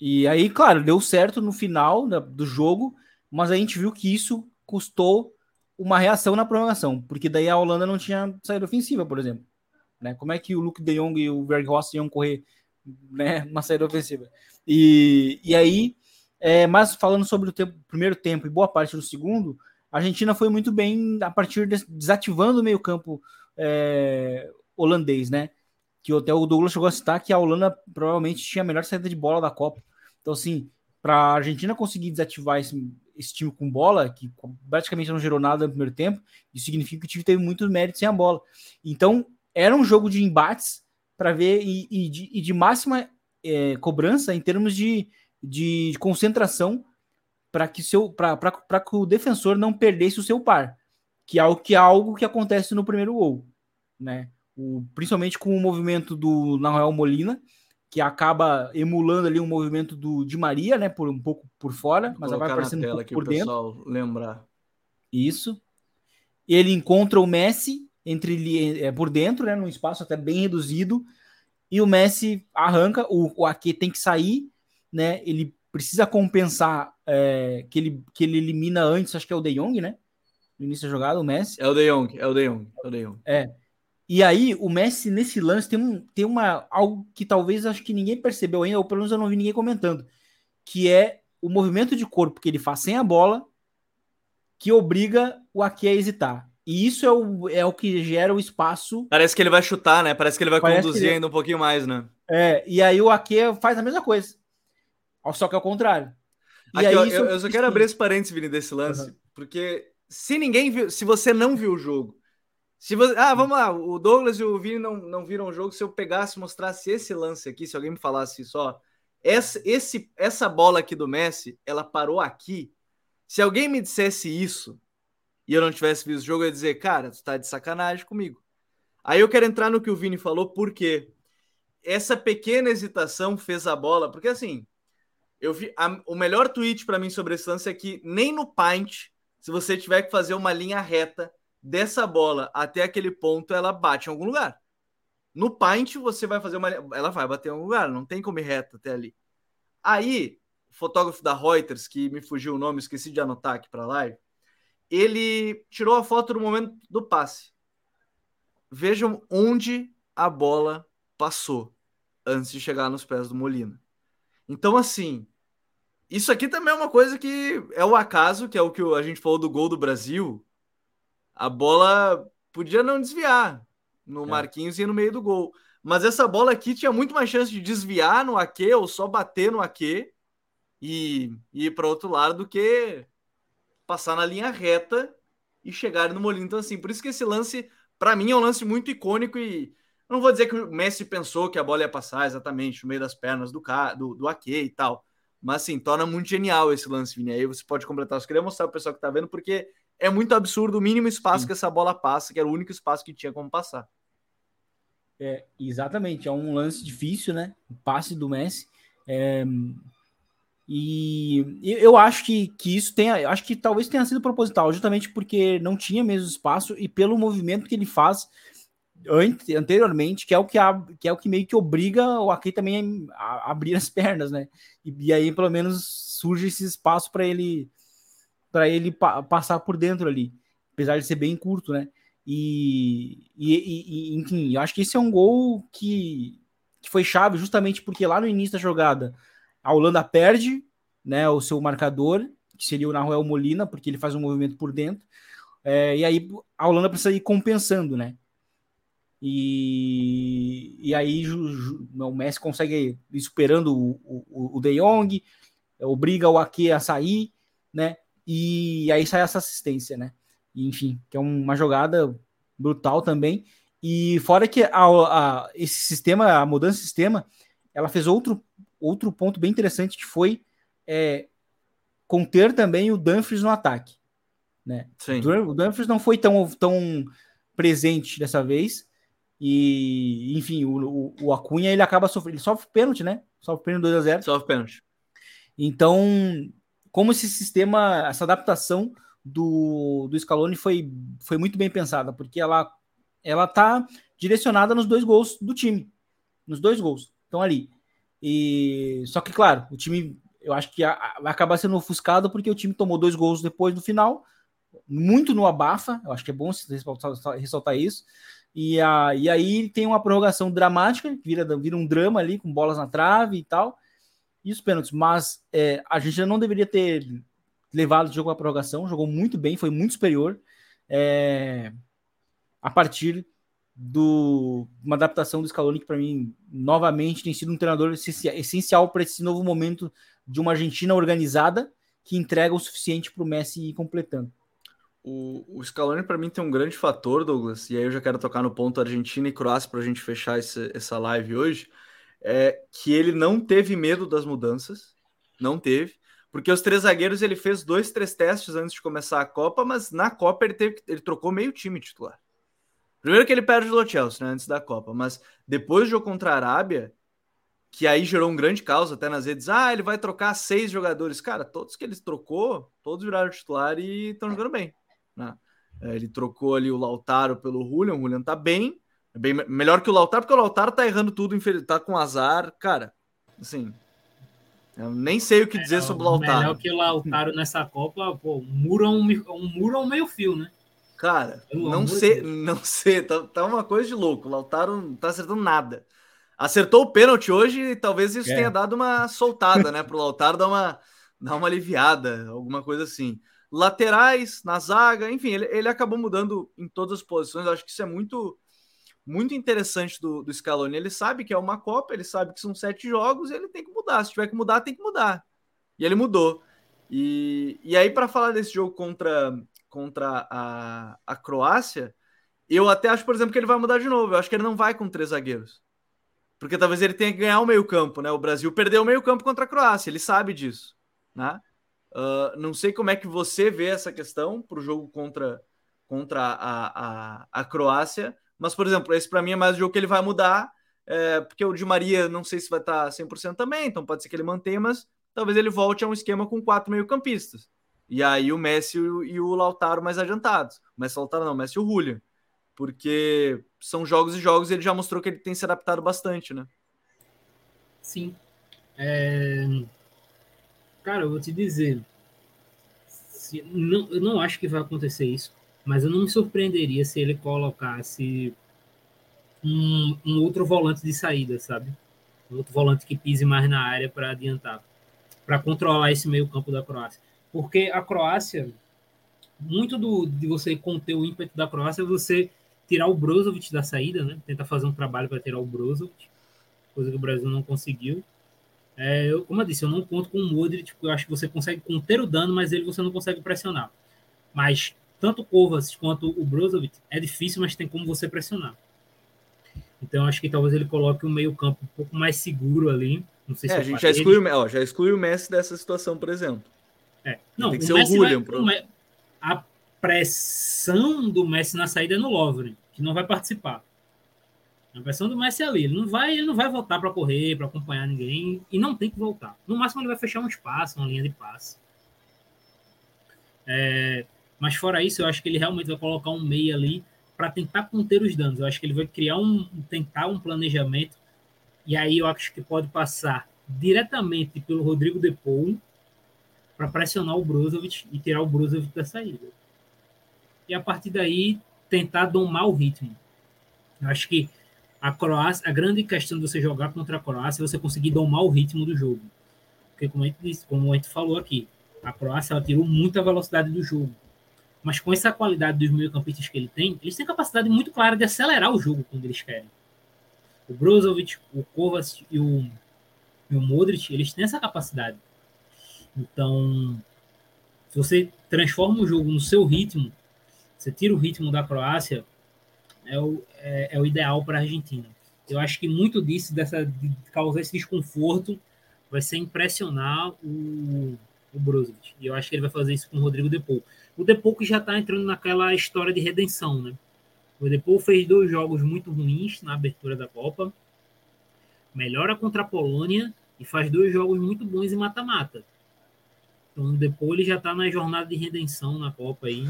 E aí, claro, deu certo no final do jogo, mas a gente viu que isso custou uma reação na prorrogação, porque daí a Holanda não tinha saída ofensiva, por exemplo. Né? Como é que o Luke de Jong e o Berghoff iam correr né, uma saída ofensiva? E, e aí, é, mas falando sobre o tempo, primeiro tempo e boa parte do segundo, a Argentina foi muito bem a partir de, desativando o meio campo é, holandês, né? Que até o Douglas chegou a citar que a Holanda provavelmente tinha a melhor saída de bola da Copa. Então, assim, para a Argentina conseguir desativar esse, esse time com bola, que praticamente não gerou nada no primeiro tempo, isso significa que o time teve muito mérito sem a bola. Então, era um jogo de embates para ver e, e, de, e, de, máxima é, cobrança em termos de, de, concentração para que, seu, que o defensor não perdesse o seu par, que é algo que, é algo que acontece no primeiro gol, né? O, principalmente com o movimento do Nahuel Molina, que acaba emulando ali um movimento do de Maria, né, por um pouco por fora, mas vai aparecendo um por dentro. lembrar. Isso. Ele encontra o Messi entre é, por dentro, né, num espaço até bem reduzido, e o Messi arranca, o, o Ake tem que sair, né? Ele precisa compensar é, que ele que ele elimina antes, acho que é o De Jong, né? No início da jogada, o Messi. É o De Jong, é o De Jong, é o De Jong. É. E aí, o Messi, nesse lance, tem, um, tem uma, algo que talvez acho que ninguém percebeu ainda, ou pelo menos eu não vi ninguém comentando, que é o movimento de corpo que ele faz sem a bola, que obriga o Ake a hesitar. E isso é o, é o que gera o espaço. Parece que ele vai chutar, né? Parece que ele vai Parece conduzir ele... ainda um pouquinho mais, né? É, e aí o Ake faz a mesma coisa. Só que ao contrário. E Aqui, aí, ó, eu, eu, só quero abrir esse parênteses, Vini, desse lance, uhum. porque se ninguém viu, se você não viu o jogo se você, ah, vamos lá, o Douglas e o Vini não, não viram o jogo. Se eu pegasse e mostrasse esse lance aqui, se alguém me falasse só, essa, esse, essa bola aqui do Messi, ela parou aqui. Se alguém me dissesse isso e eu não tivesse visto o jogo, eu ia dizer, cara, tu tá de sacanagem comigo. Aí eu quero entrar no que o Vini falou, porque essa pequena hesitação fez a bola, porque assim, eu vi a, o melhor tweet para mim sobre esse lance é que nem no Paint, se você tiver que fazer uma linha reta, dessa bola até aquele ponto, ela bate em algum lugar. No Paint, você vai fazer uma. Ela vai bater em algum lugar, não tem como ir reto até ali. Aí, o fotógrafo da Reuters, que me fugiu o nome, esqueci de anotar aqui para live, ele tirou a foto no momento do passe. Vejam onde a bola passou antes de chegar nos pés do Molina. Então, assim, isso aqui também é uma coisa que é o acaso, que é o que a gente falou do gol do Brasil. A bola podia não desviar no é. Marquinhos e no meio do gol. Mas essa bola aqui tinha muito mais chance de desviar no Ake ou só bater no Ake e, e ir para outro lado do que passar na linha reta e chegar no Molino. Então, assim, por isso que esse lance, para mim, é um lance muito icônico e não vou dizer que o Messi pensou que a bola ia passar exatamente no meio das pernas do, do, do Ake e tal. Mas, assim, torna muito genial esse lance, Vini. Aí você pode completar. Eu queria mostrar para o pessoal que tá vendo, porque é muito absurdo o mínimo espaço Sim. que essa bola passa, que era o único espaço que tinha como passar. É, exatamente, é um lance difícil, né? O passe do Messi. É, e eu acho que, que isso tenha, acho que talvez tenha sido proposital, justamente porque não tinha mesmo espaço e pelo movimento que ele faz anteriormente, que é o que, que é o que meio que obriga o Aki também a, abrir as (laughs) pernas, né? E, e aí pelo menos surge esse espaço para ele para ele pa passar por dentro ali, apesar de ser bem curto, né? E, e, e, enfim, eu acho que esse é um gol que, que foi chave justamente porque lá no início da jogada a Holanda perde né, o seu marcador, que seria o Nahuel Molina, porque ele faz um movimento por dentro. É, e aí a Holanda precisa ir compensando, né? E, e aí o Messi consegue ir superando o, o, o De Jong, obriga o Ake a sair, né? E aí sai essa assistência, né? E, enfim, que é uma jogada brutal também. E fora que a, a, esse sistema, a mudança de sistema, ela fez outro outro ponto bem interessante que foi é, conter também o Dumfries no ataque. Né? Sim. O Dumfries não foi tão, tão presente dessa vez. E, enfim, o, o, o Acunha ele acaba sofrendo. Ele sofre pênalti, né? Sofre pênalti 2x0. Sofre pênalti. Então, como esse sistema, essa adaptação do, do Scaloni foi, foi muito bem pensada, porque ela, ela tá direcionada nos dois gols do time. Nos dois gols. Então, ali. E só que, claro, o time eu acho que vai acabar sendo ofuscado porque o time tomou dois gols depois do final, muito no abafa. Eu acho que é bom ressaltar isso. E, a, e aí tem uma prorrogação dramática, que vira, vira um drama ali, com bolas na trave e tal. E os pênaltis. Mas é, a gente já não deveria ter levado o jogo à prorrogação. Jogou muito bem, foi muito superior. É, a partir do uma adaptação do Scaloni que para mim novamente tem sido um treinador essencial para esse novo momento de uma Argentina organizada que entrega o suficiente para o Messi ir completando. O, o Scaloni para mim tem um grande fator, Douglas, e aí eu já quero tocar no ponto Argentina e Croácia para a gente fechar esse, essa live hoje, é que ele não teve medo das mudanças, não teve, porque os três zagueiros ele fez dois, três testes antes de começar a Copa, mas na Copa ele, teve, ele trocou meio time titular. Primeiro que ele perde o Chelsea, né, antes da Copa, mas depois do jogo contra a Arábia, que aí gerou um grande caos até nas redes, ah, ele vai trocar seis jogadores. Cara, todos que ele trocou, todos viraram titular e estão jogando bem. Né? É, ele trocou ali o Lautaro pelo Julian, o Julian tá bem, é bem melhor que o Lautaro, porque o Lautaro tá errando tudo, tá com azar. Cara, assim, eu nem sei o que dizer sobre o Lautaro. Melhor que o Lautaro nessa Copa, pô, um muro um, um muro um meio fio, né? Cara, não sei, não (laughs) sei, tá, tá, uma coisa de louco. O Lautaro não tá acertando nada. Acertou o pênalti hoje e talvez isso é. tenha dado uma soltada, né? Pro Lautaro dar uma, dar uma aliviada, alguma coisa assim. Laterais, na zaga, enfim, ele, ele acabou mudando em todas as posições. Eu acho que isso é muito muito interessante do, do Scaloni. Ele sabe que é uma Copa, ele sabe que são sete jogos e ele tem que mudar. Se tiver que mudar, tem que mudar. E ele mudou. E, e aí, para falar desse jogo contra, contra a, a Croácia, eu até acho, por exemplo, que ele vai mudar de novo. Eu acho que ele não vai com três zagueiros. Porque talvez ele tenha que ganhar o meio-campo, né? O Brasil perdeu o meio-campo contra a Croácia, ele sabe disso, né? Uh, não sei como é que você vê essa questão para o jogo contra, contra a, a, a Croácia, mas, por exemplo, esse para mim é mais o jogo que ele vai mudar, é, porque o Di Maria não sei se vai estar 100% também, então pode ser que ele mantenha, mas talvez ele volte a um esquema com quatro meio-campistas. E aí o Messi e o Lautaro mais adiantados. O Messi Lautaro não, o Messi e o Julian. Porque são jogos e jogos e ele já mostrou que ele tem se adaptado bastante, né? Sim. É... Cara, eu vou te dizer. se, não, eu não acho que vai acontecer isso, mas eu não me surpreenderia se ele colocasse um, um outro volante de saída, sabe? Um outro volante que pise mais na área para adiantar, para controlar esse meio campo da Croácia. Porque a Croácia, muito do, de você conter o ímpeto da Croácia é você tirar o Brozovic da saída, né? Tentar fazer um trabalho para tirar o Brozovic, coisa que o Brasil não conseguiu. É, eu, como eu disse, eu não conto com o Modric, porque eu acho que você consegue conter o dano, mas ele você não consegue pressionar. Mas tanto o Kovacic quanto o Brozovic é difícil, mas tem como você pressionar. Então acho que talvez ele coloque um meio campo um pouco mais seguro ali. Não sei é, se a gente já exclui, ó, já exclui o Messi dessa situação, por exemplo. É. Não, tem que o ser Messi o William. Vai, a pressão do Messi na saída é no Lovren, que não vai participar. A pressão do Messi é ali. Ele não vai, ele não vai voltar para correr, para acompanhar ninguém. E não tem que voltar. No máximo, ele vai fechar um espaço, uma linha de passe. É, mas fora isso, eu acho que ele realmente vai colocar um meio ali para tentar conter os danos. Eu acho que ele vai criar um, tentar um planejamento. E aí eu acho que pode passar diretamente pelo Rodrigo Depou para pressionar o Brozovic e tirar o Brozovic da saída. E a partir daí tentar domar o ritmo. Eu acho que a Croácia, a grande questão de você jogar contra a Croácia é você conseguir domar o ritmo do jogo. Porque como a gente, disse, como a gente falou aqui, a Croácia ela tirou muita velocidade do jogo. Mas com essa qualidade dos meio-campistas que ele tem, eles têm capacidade muito clara de acelerar o jogo quando eles querem. O Brozovic, o Kovac e o, e o Modric, eles têm essa capacidade. Então, se você transforma o jogo no seu ritmo, você tira o ritmo da Croácia, é o, é, é o ideal para a Argentina. Eu acho que muito disso, dessa, de causar esse desconforto, vai ser impressionar o, o Brozovic. E eu acho que ele vai fazer isso com o Rodrigo Depou. O Depou que já está entrando naquela história de redenção, né? O Depou fez dois jogos muito ruins na abertura da Copa, melhora contra a Polônia e faz dois jogos muito bons em mata-mata. Então, depois ele já está na jornada de redenção na Copa aí.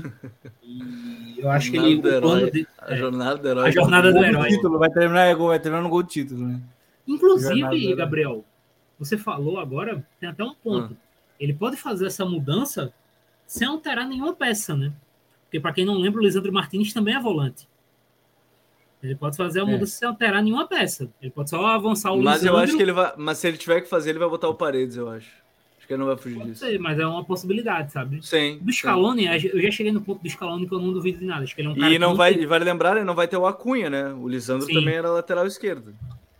E eu acho que ele. De, a é, jornada do herói. A jornada do herói. Título, vai terminar, vai terminar no gol de título, né? Inclusive, Gabriel, você falou agora, tem até um ponto. Ah. Ele pode fazer essa mudança sem alterar nenhuma peça, né? Porque, para quem não lembra, o Lisandro Martins também é volante. Ele pode fazer a é. mudança é. sem alterar nenhuma peça. Ele pode só avançar o Mas Lisandro. eu acho que ele vai. Mas se ele tiver que fazer, ele vai botar o Paredes, eu acho. Acho que ele não vai fugir Pode disso. Ser, mas é uma possibilidade, sabe? Sim. Do Scaloni, sim. eu já cheguei no ponto do Scaloni que eu não duvido de nada. Acho que ele é um cara e não vai, tem... vale lembrar, ele não vai ter o Acunha, né? O Lisandro sim. também era lateral esquerdo.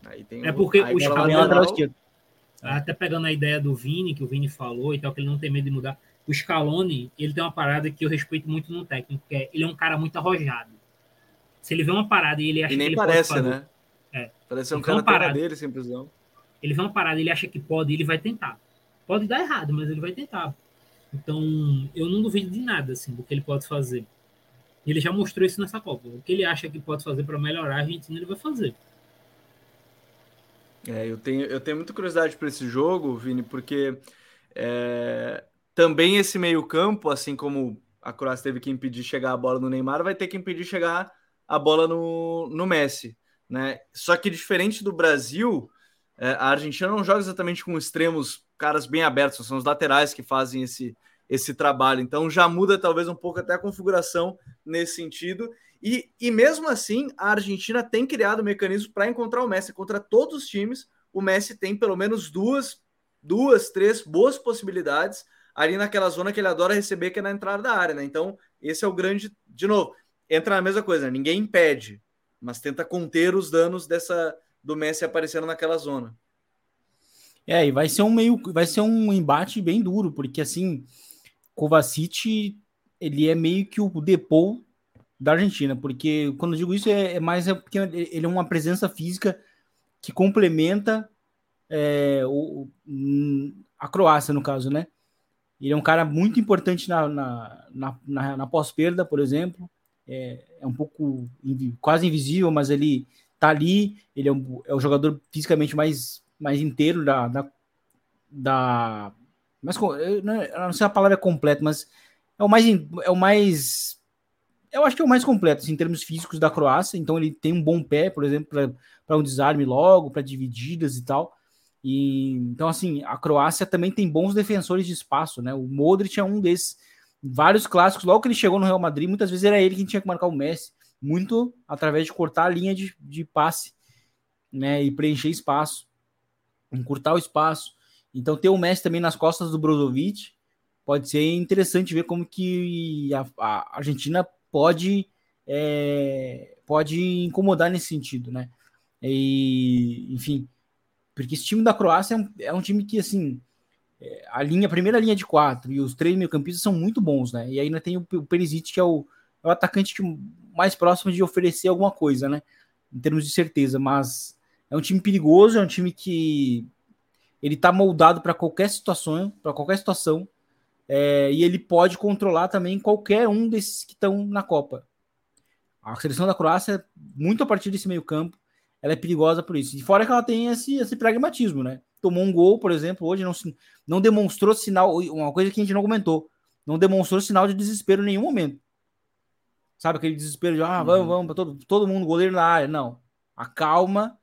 Aí tem é porque o, o Scaloni... É lateral esquerdo. Até pegando a ideia do Vini, que o Vini falou e tal, que ele não tem medo de mudar. O Scaloni, ele tem uma parada que eu respeito muito no técnico, que é ele é um cara muito arrojado. Se ele vê uma parada e ele acha e nem que ele parece, pode fazer, né? É. Parece um cara parada, dele, simplesmente. Ele vê uma parada, ele acha que pode, ele vai tentar. Pode dar errado, mas ele vai tentar. Então, eu não duvido de nada assim, do que ele pode fazer. Ele já mostrou isso nessa Copa. O que ele acha que pode fazer para melhorar a Argentina, ele vai fazer. É, eu tenho, eu tenho muita curiosidade para esse jogo, Vini, porque é, também esse meio-campo, assim como a Croácia teve que impedir chegar a bola no Neymar, vai ter que impedir chegar a bola no, no Messi. Né? Só que diferente do Brasil, é, a Argentina não joga exatamente com extremos caras bem abertos, são os laterais que fazem esse, esse trabalho. Então já muda talvez um pouco até a configuração nesse sentido. E, e mesmo assim, a Argentina tem criado mecanismos para encontrar o Messi. Contra todos os times, o Messi tem pelo menos duas, duas, três boas possibilidades ali naquela zona que ele adora receber, que é na entrada da área. Né? Então, esse é o grande. De novo, entra na mesma coisa, né? ninguém impede, mas tenta conter os danos dessa do Messi aparecendo naquela zona. É, e vai ser um meio, vai ser um embate bem duro, porque assim, Kovacic, ele é meio que o Depou da Argentina, porque quando eu digo isso é, é mais é porque ele é uma presença física que complementa é, o, a Croácia, no caso, né? Ele é um cara muito importante na, na, na, na, na pós-perda, por exemplo. É, é, um pouco quase invisível, mas ele tá ali. Ele é, um, é o jogador fisicamente mais mais inteiro da. da, da mas, não sei a palavra completa, mas é o mais. É o mais eu acho que é o mais completo assim, em termos físicos da Croácia. Então ele tem um bom pé, por exemplo, para um desarme logo, para divididas e tal. E então assim, a Croácia também tem bons defensores de espaço, né? O Modric é um desses vários clássicos, logo que ele chegou no Real Madrid, muitas vezes era ele quem tinha que marcar o Messi, muito através de cortar a linha de, de passe, né, e preencher espaço, encurtar o espaço. Então ter o Messi também nas costas do Brozovic pode ser interessante ver como que a, a Argentina pode é, pode incomodar nesse sentido, né? E, enfim, porque esse time da Croácia é um, é um time que, assim, é, a linha, a primeira linha de quatro e os três meio-campistas são muito bons, né? E ainda tem o, o Perisic, que é o, é o atacante que, mais próximo de oferecer alguma coisa, né? Em termos de certeza, mas é um time perigoso, é um time que ele tá moldado para qualquer situação, para qualquer situação, é, e ele pode controlar também qualquer um desses que estão na Copa. A seleção da Croácia, muito a partir desse meio-campo, ela é perigosa por isso. E fora que ela tem esse, esse pragmatismo, né? Tomou um gol, por exemplo, hoje não, não demonstrou sinal, uma coisa que a gente não comentou, não demonstrou sinal de desespero em nenhum momento. Sabe aquele desespero de, ah, vamos, uhum. vamos, todo, todo mundo goleiro na área. Não. Acalma,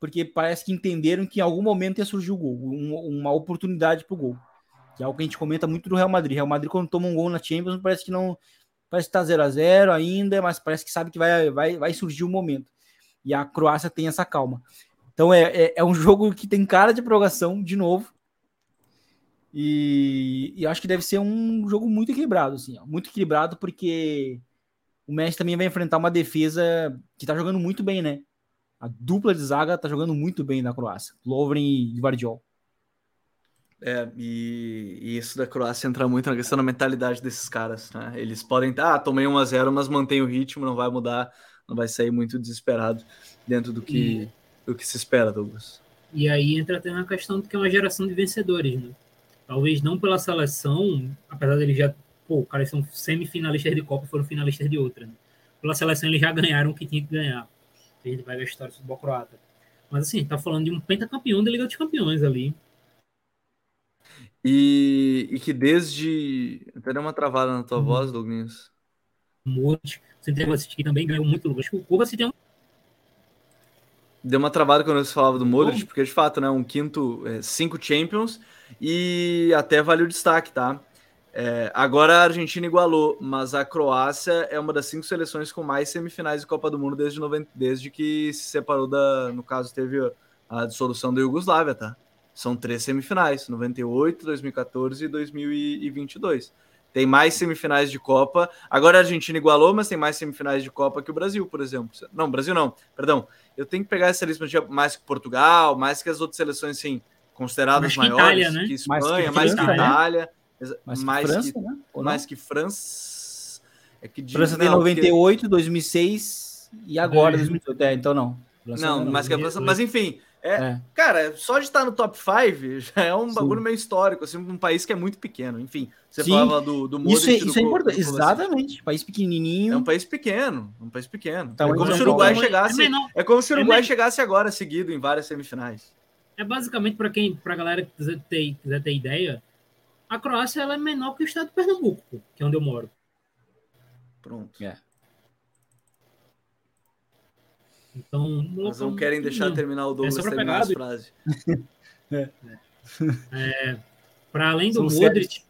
porque parece que entenderam que em algum momento ia surgir o gol, um, uma oportunidade para o gol. Que é algo que a gente comenta muito do Real Madrid. Real Madrid, quando toma um gol na Champions, parece que não, Parece que tá 0 a 0 ainda, mas parece que sabe que vai, vai, vai surgir o um momento. E a Croácia tem essa calma. Então é, é, é, um jogo que tem cara de prorrogação, de novo. E, e acho que deve ser um jogo muito equilibrado, assim, ó, muito equilibrado, porque o Messi também vai enfrentar uma defesa que tá jogando muito bem, né? A dupla de zaga tá jogando muito bem na Croácia, Lovren e Guardiol. É, e, e, isso da Croácia entra muito na questão da mentalidade desses caras, né? Eles podem estar, ah, tomei 1 a 0 mas mantém o ritmo, não vai mudar, não vai sair muito desesperado dentro do que, e, do que se espera, Douglas. E aí entra até na questão de que é uma geração de vencedores, né? Talvez não pela seleção, apesar deles já, pô, caras são semifinalistas de Copa, foram finalistas de outra, né? Pela seleção eles já ganharam o que tinha que ganhar. A gente vai ver a história do futebol croata. Mas assim, tá falando de um pentacampeão da Liga dos Campeões ali, e, e que desde. Até deu uma travada na tua uhum. voz, Douglas. Você tem que também ganhou muito. Acho que o Kovacic tem um. Deu uma travada quando você falava do Modric, porque de fato, né? Um quinto, é, cinco Champions e até vale o destaque, tá? É, agora a Argentina igualou, mas a Croácia é uma das cinco seleções com mais semifinais de Copa do Mundo desde, 90, desde que se separou da. No caso, teve a dissolução da Iugoslávia, tá? São três semifinais, 98, 2014 e 2022. Tem mais semifinais de Copa. Agora a Argentina igualou, mas tem mais semifinais de Copa que o Brasil, por exemplo. Não, Brasil não, perdão. Eu tenho que pegar essa lista mais que Portugal, mais que as outras seleções, assim, consideradas mais maiores, Itália, né? que Espanha, mais que, mais que Itália, né? Mais, mais, que França, que, né? mais que França. É que de, França tem 98, porque... 2006 e agora 2018. É, então não. França não, não, mais que a França, mas enfim, é, é, Cara, só de estar no top 5 já é um Sim. bagulho meio histórico, assim, um país que é muito pequeno. Enfim, você Sim. falava do, do Modric, Isso, é, isso do, é importante, exatamente. País pequenininho. É um país pequeno, um país pequeno. Então, é como se o Uruguai chegasse. É, como se o Uruguai chegasse agora seguido em várias semifinais. É basicamente para quem, pra galera que quiser ter, quiser ter ideia, a Croácia ela é menor que o estado de Pernambuco, que é onde eu moro. Pronto. É. Então, Mas não querem deixar terminar o Douglas é terminar as frases. (laughs) é. é. Para além do São Modric.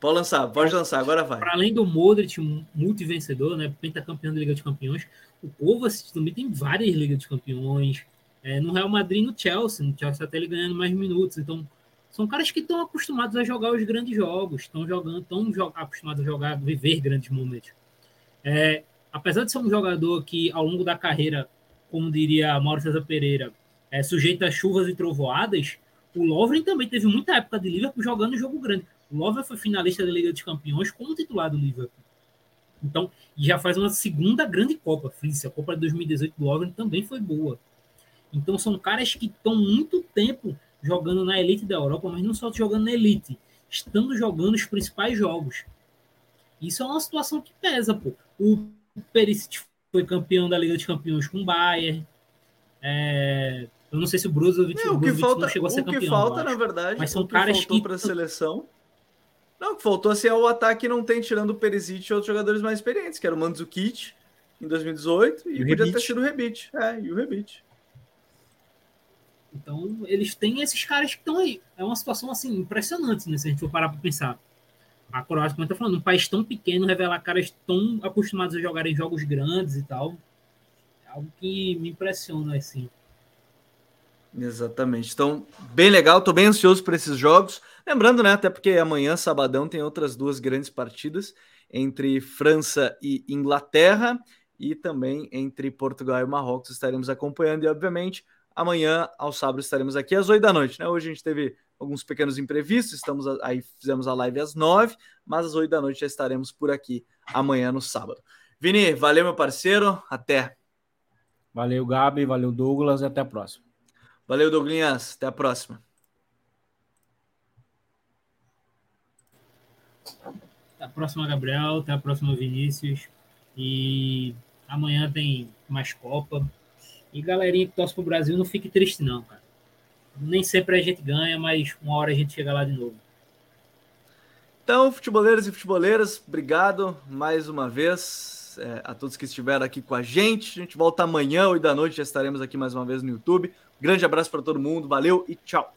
Pode lançar, pode lançar, agora vai. Para além do Modric, multivencedor, né? Pentacampeão da Liga dos Campeões, o Kovacic também tem várias Ligas dos Campeões. É, no Real Madrid no Chelsea, no Chelsea até ele ganhando mais minutos. Então, são caras que estão acostumados a jogar os grandes jogos, estão jogando, estão acostumados a jogar, viver grandes momentos. É, apesar de ser um jogador que, ao longo da carreira, como diria Mauro César Pereira, é sujeito a chuvas e trovoadas, o Lovren também teve muita época de Liverpool jogando jogo grande. O Lovren foi finalista da Liga dos Campeões como titular do Liverpool. Então, já faz uma segunda grande Copa, Frícia. A Copa de 2018 do Lovren também foi boa. Então, são caras que estão muito tempo jogando na elite da Europa, mas não só jogando na elite, estando jogando os principais jogos. Isso é uma situação que pesa, pô. O o Perisic foi campeão da Liga dos Campeões com o Bayern. É, eu não sei se o Brozovic, não, o que falta, não chegou a ser campeão. O que falta, na verdade, mas são caras que para a seleção. Não, o que faltou assim, é o ataque não tem, tirando o Perisic e outros jogadores mais experientes, que era o Mandzukic em 2018 e, e podia ter sido o Rebite. É, e o Rebite. Então, eles têm esses caras que estão aí. É uma situação assim impressionante, né, se a gente for parar para pensar. a Croácia, como eu tô falando, um país tão pequeno, revelar caras tão acostumados a jogar em jogos grandes e tal, é algo que me impressiona, assim. Exatamente. Então, bem legal, tô bem ansioso por esses jogos. Lembrando, né, até porque amanhã, sabadão, tem outras duas grandes partidas entre França e Inglaterra e também entre Portugal e Marrocos estaremos acompanhando e obviamente amanhã ao sábado estaremos aqui às 8 da noite, né? Hoje a gente teve alguns pequenos imprevistos, estamos aí fizemos a live às 9, mas às 8 da noite já estaremos por aqui amanhã no sábado. Vini, valeu meu parceiro, até. Valeu Gabi, valeu Douglas e até a próxima. Valeu Douglas, até a próxima. Até a próxima, Gabriel. Até a próxima, Vinícius. E amanhã tem mais Copa. E galerinha que torce pro Brasil, não fique triste, não, cara. Nem sempre a gente ganha, mas uma hora a gente chega lá de novo. Então, futeboleiros e futeboleiras, obrigado mais uma vez é, a todos que estiveram aqui com a gente. A gente volta amanhã, 8 da noite, já estaremos aqui mais uma vez no YouTube. Grande abraço para todo mundo, valeu e tchau.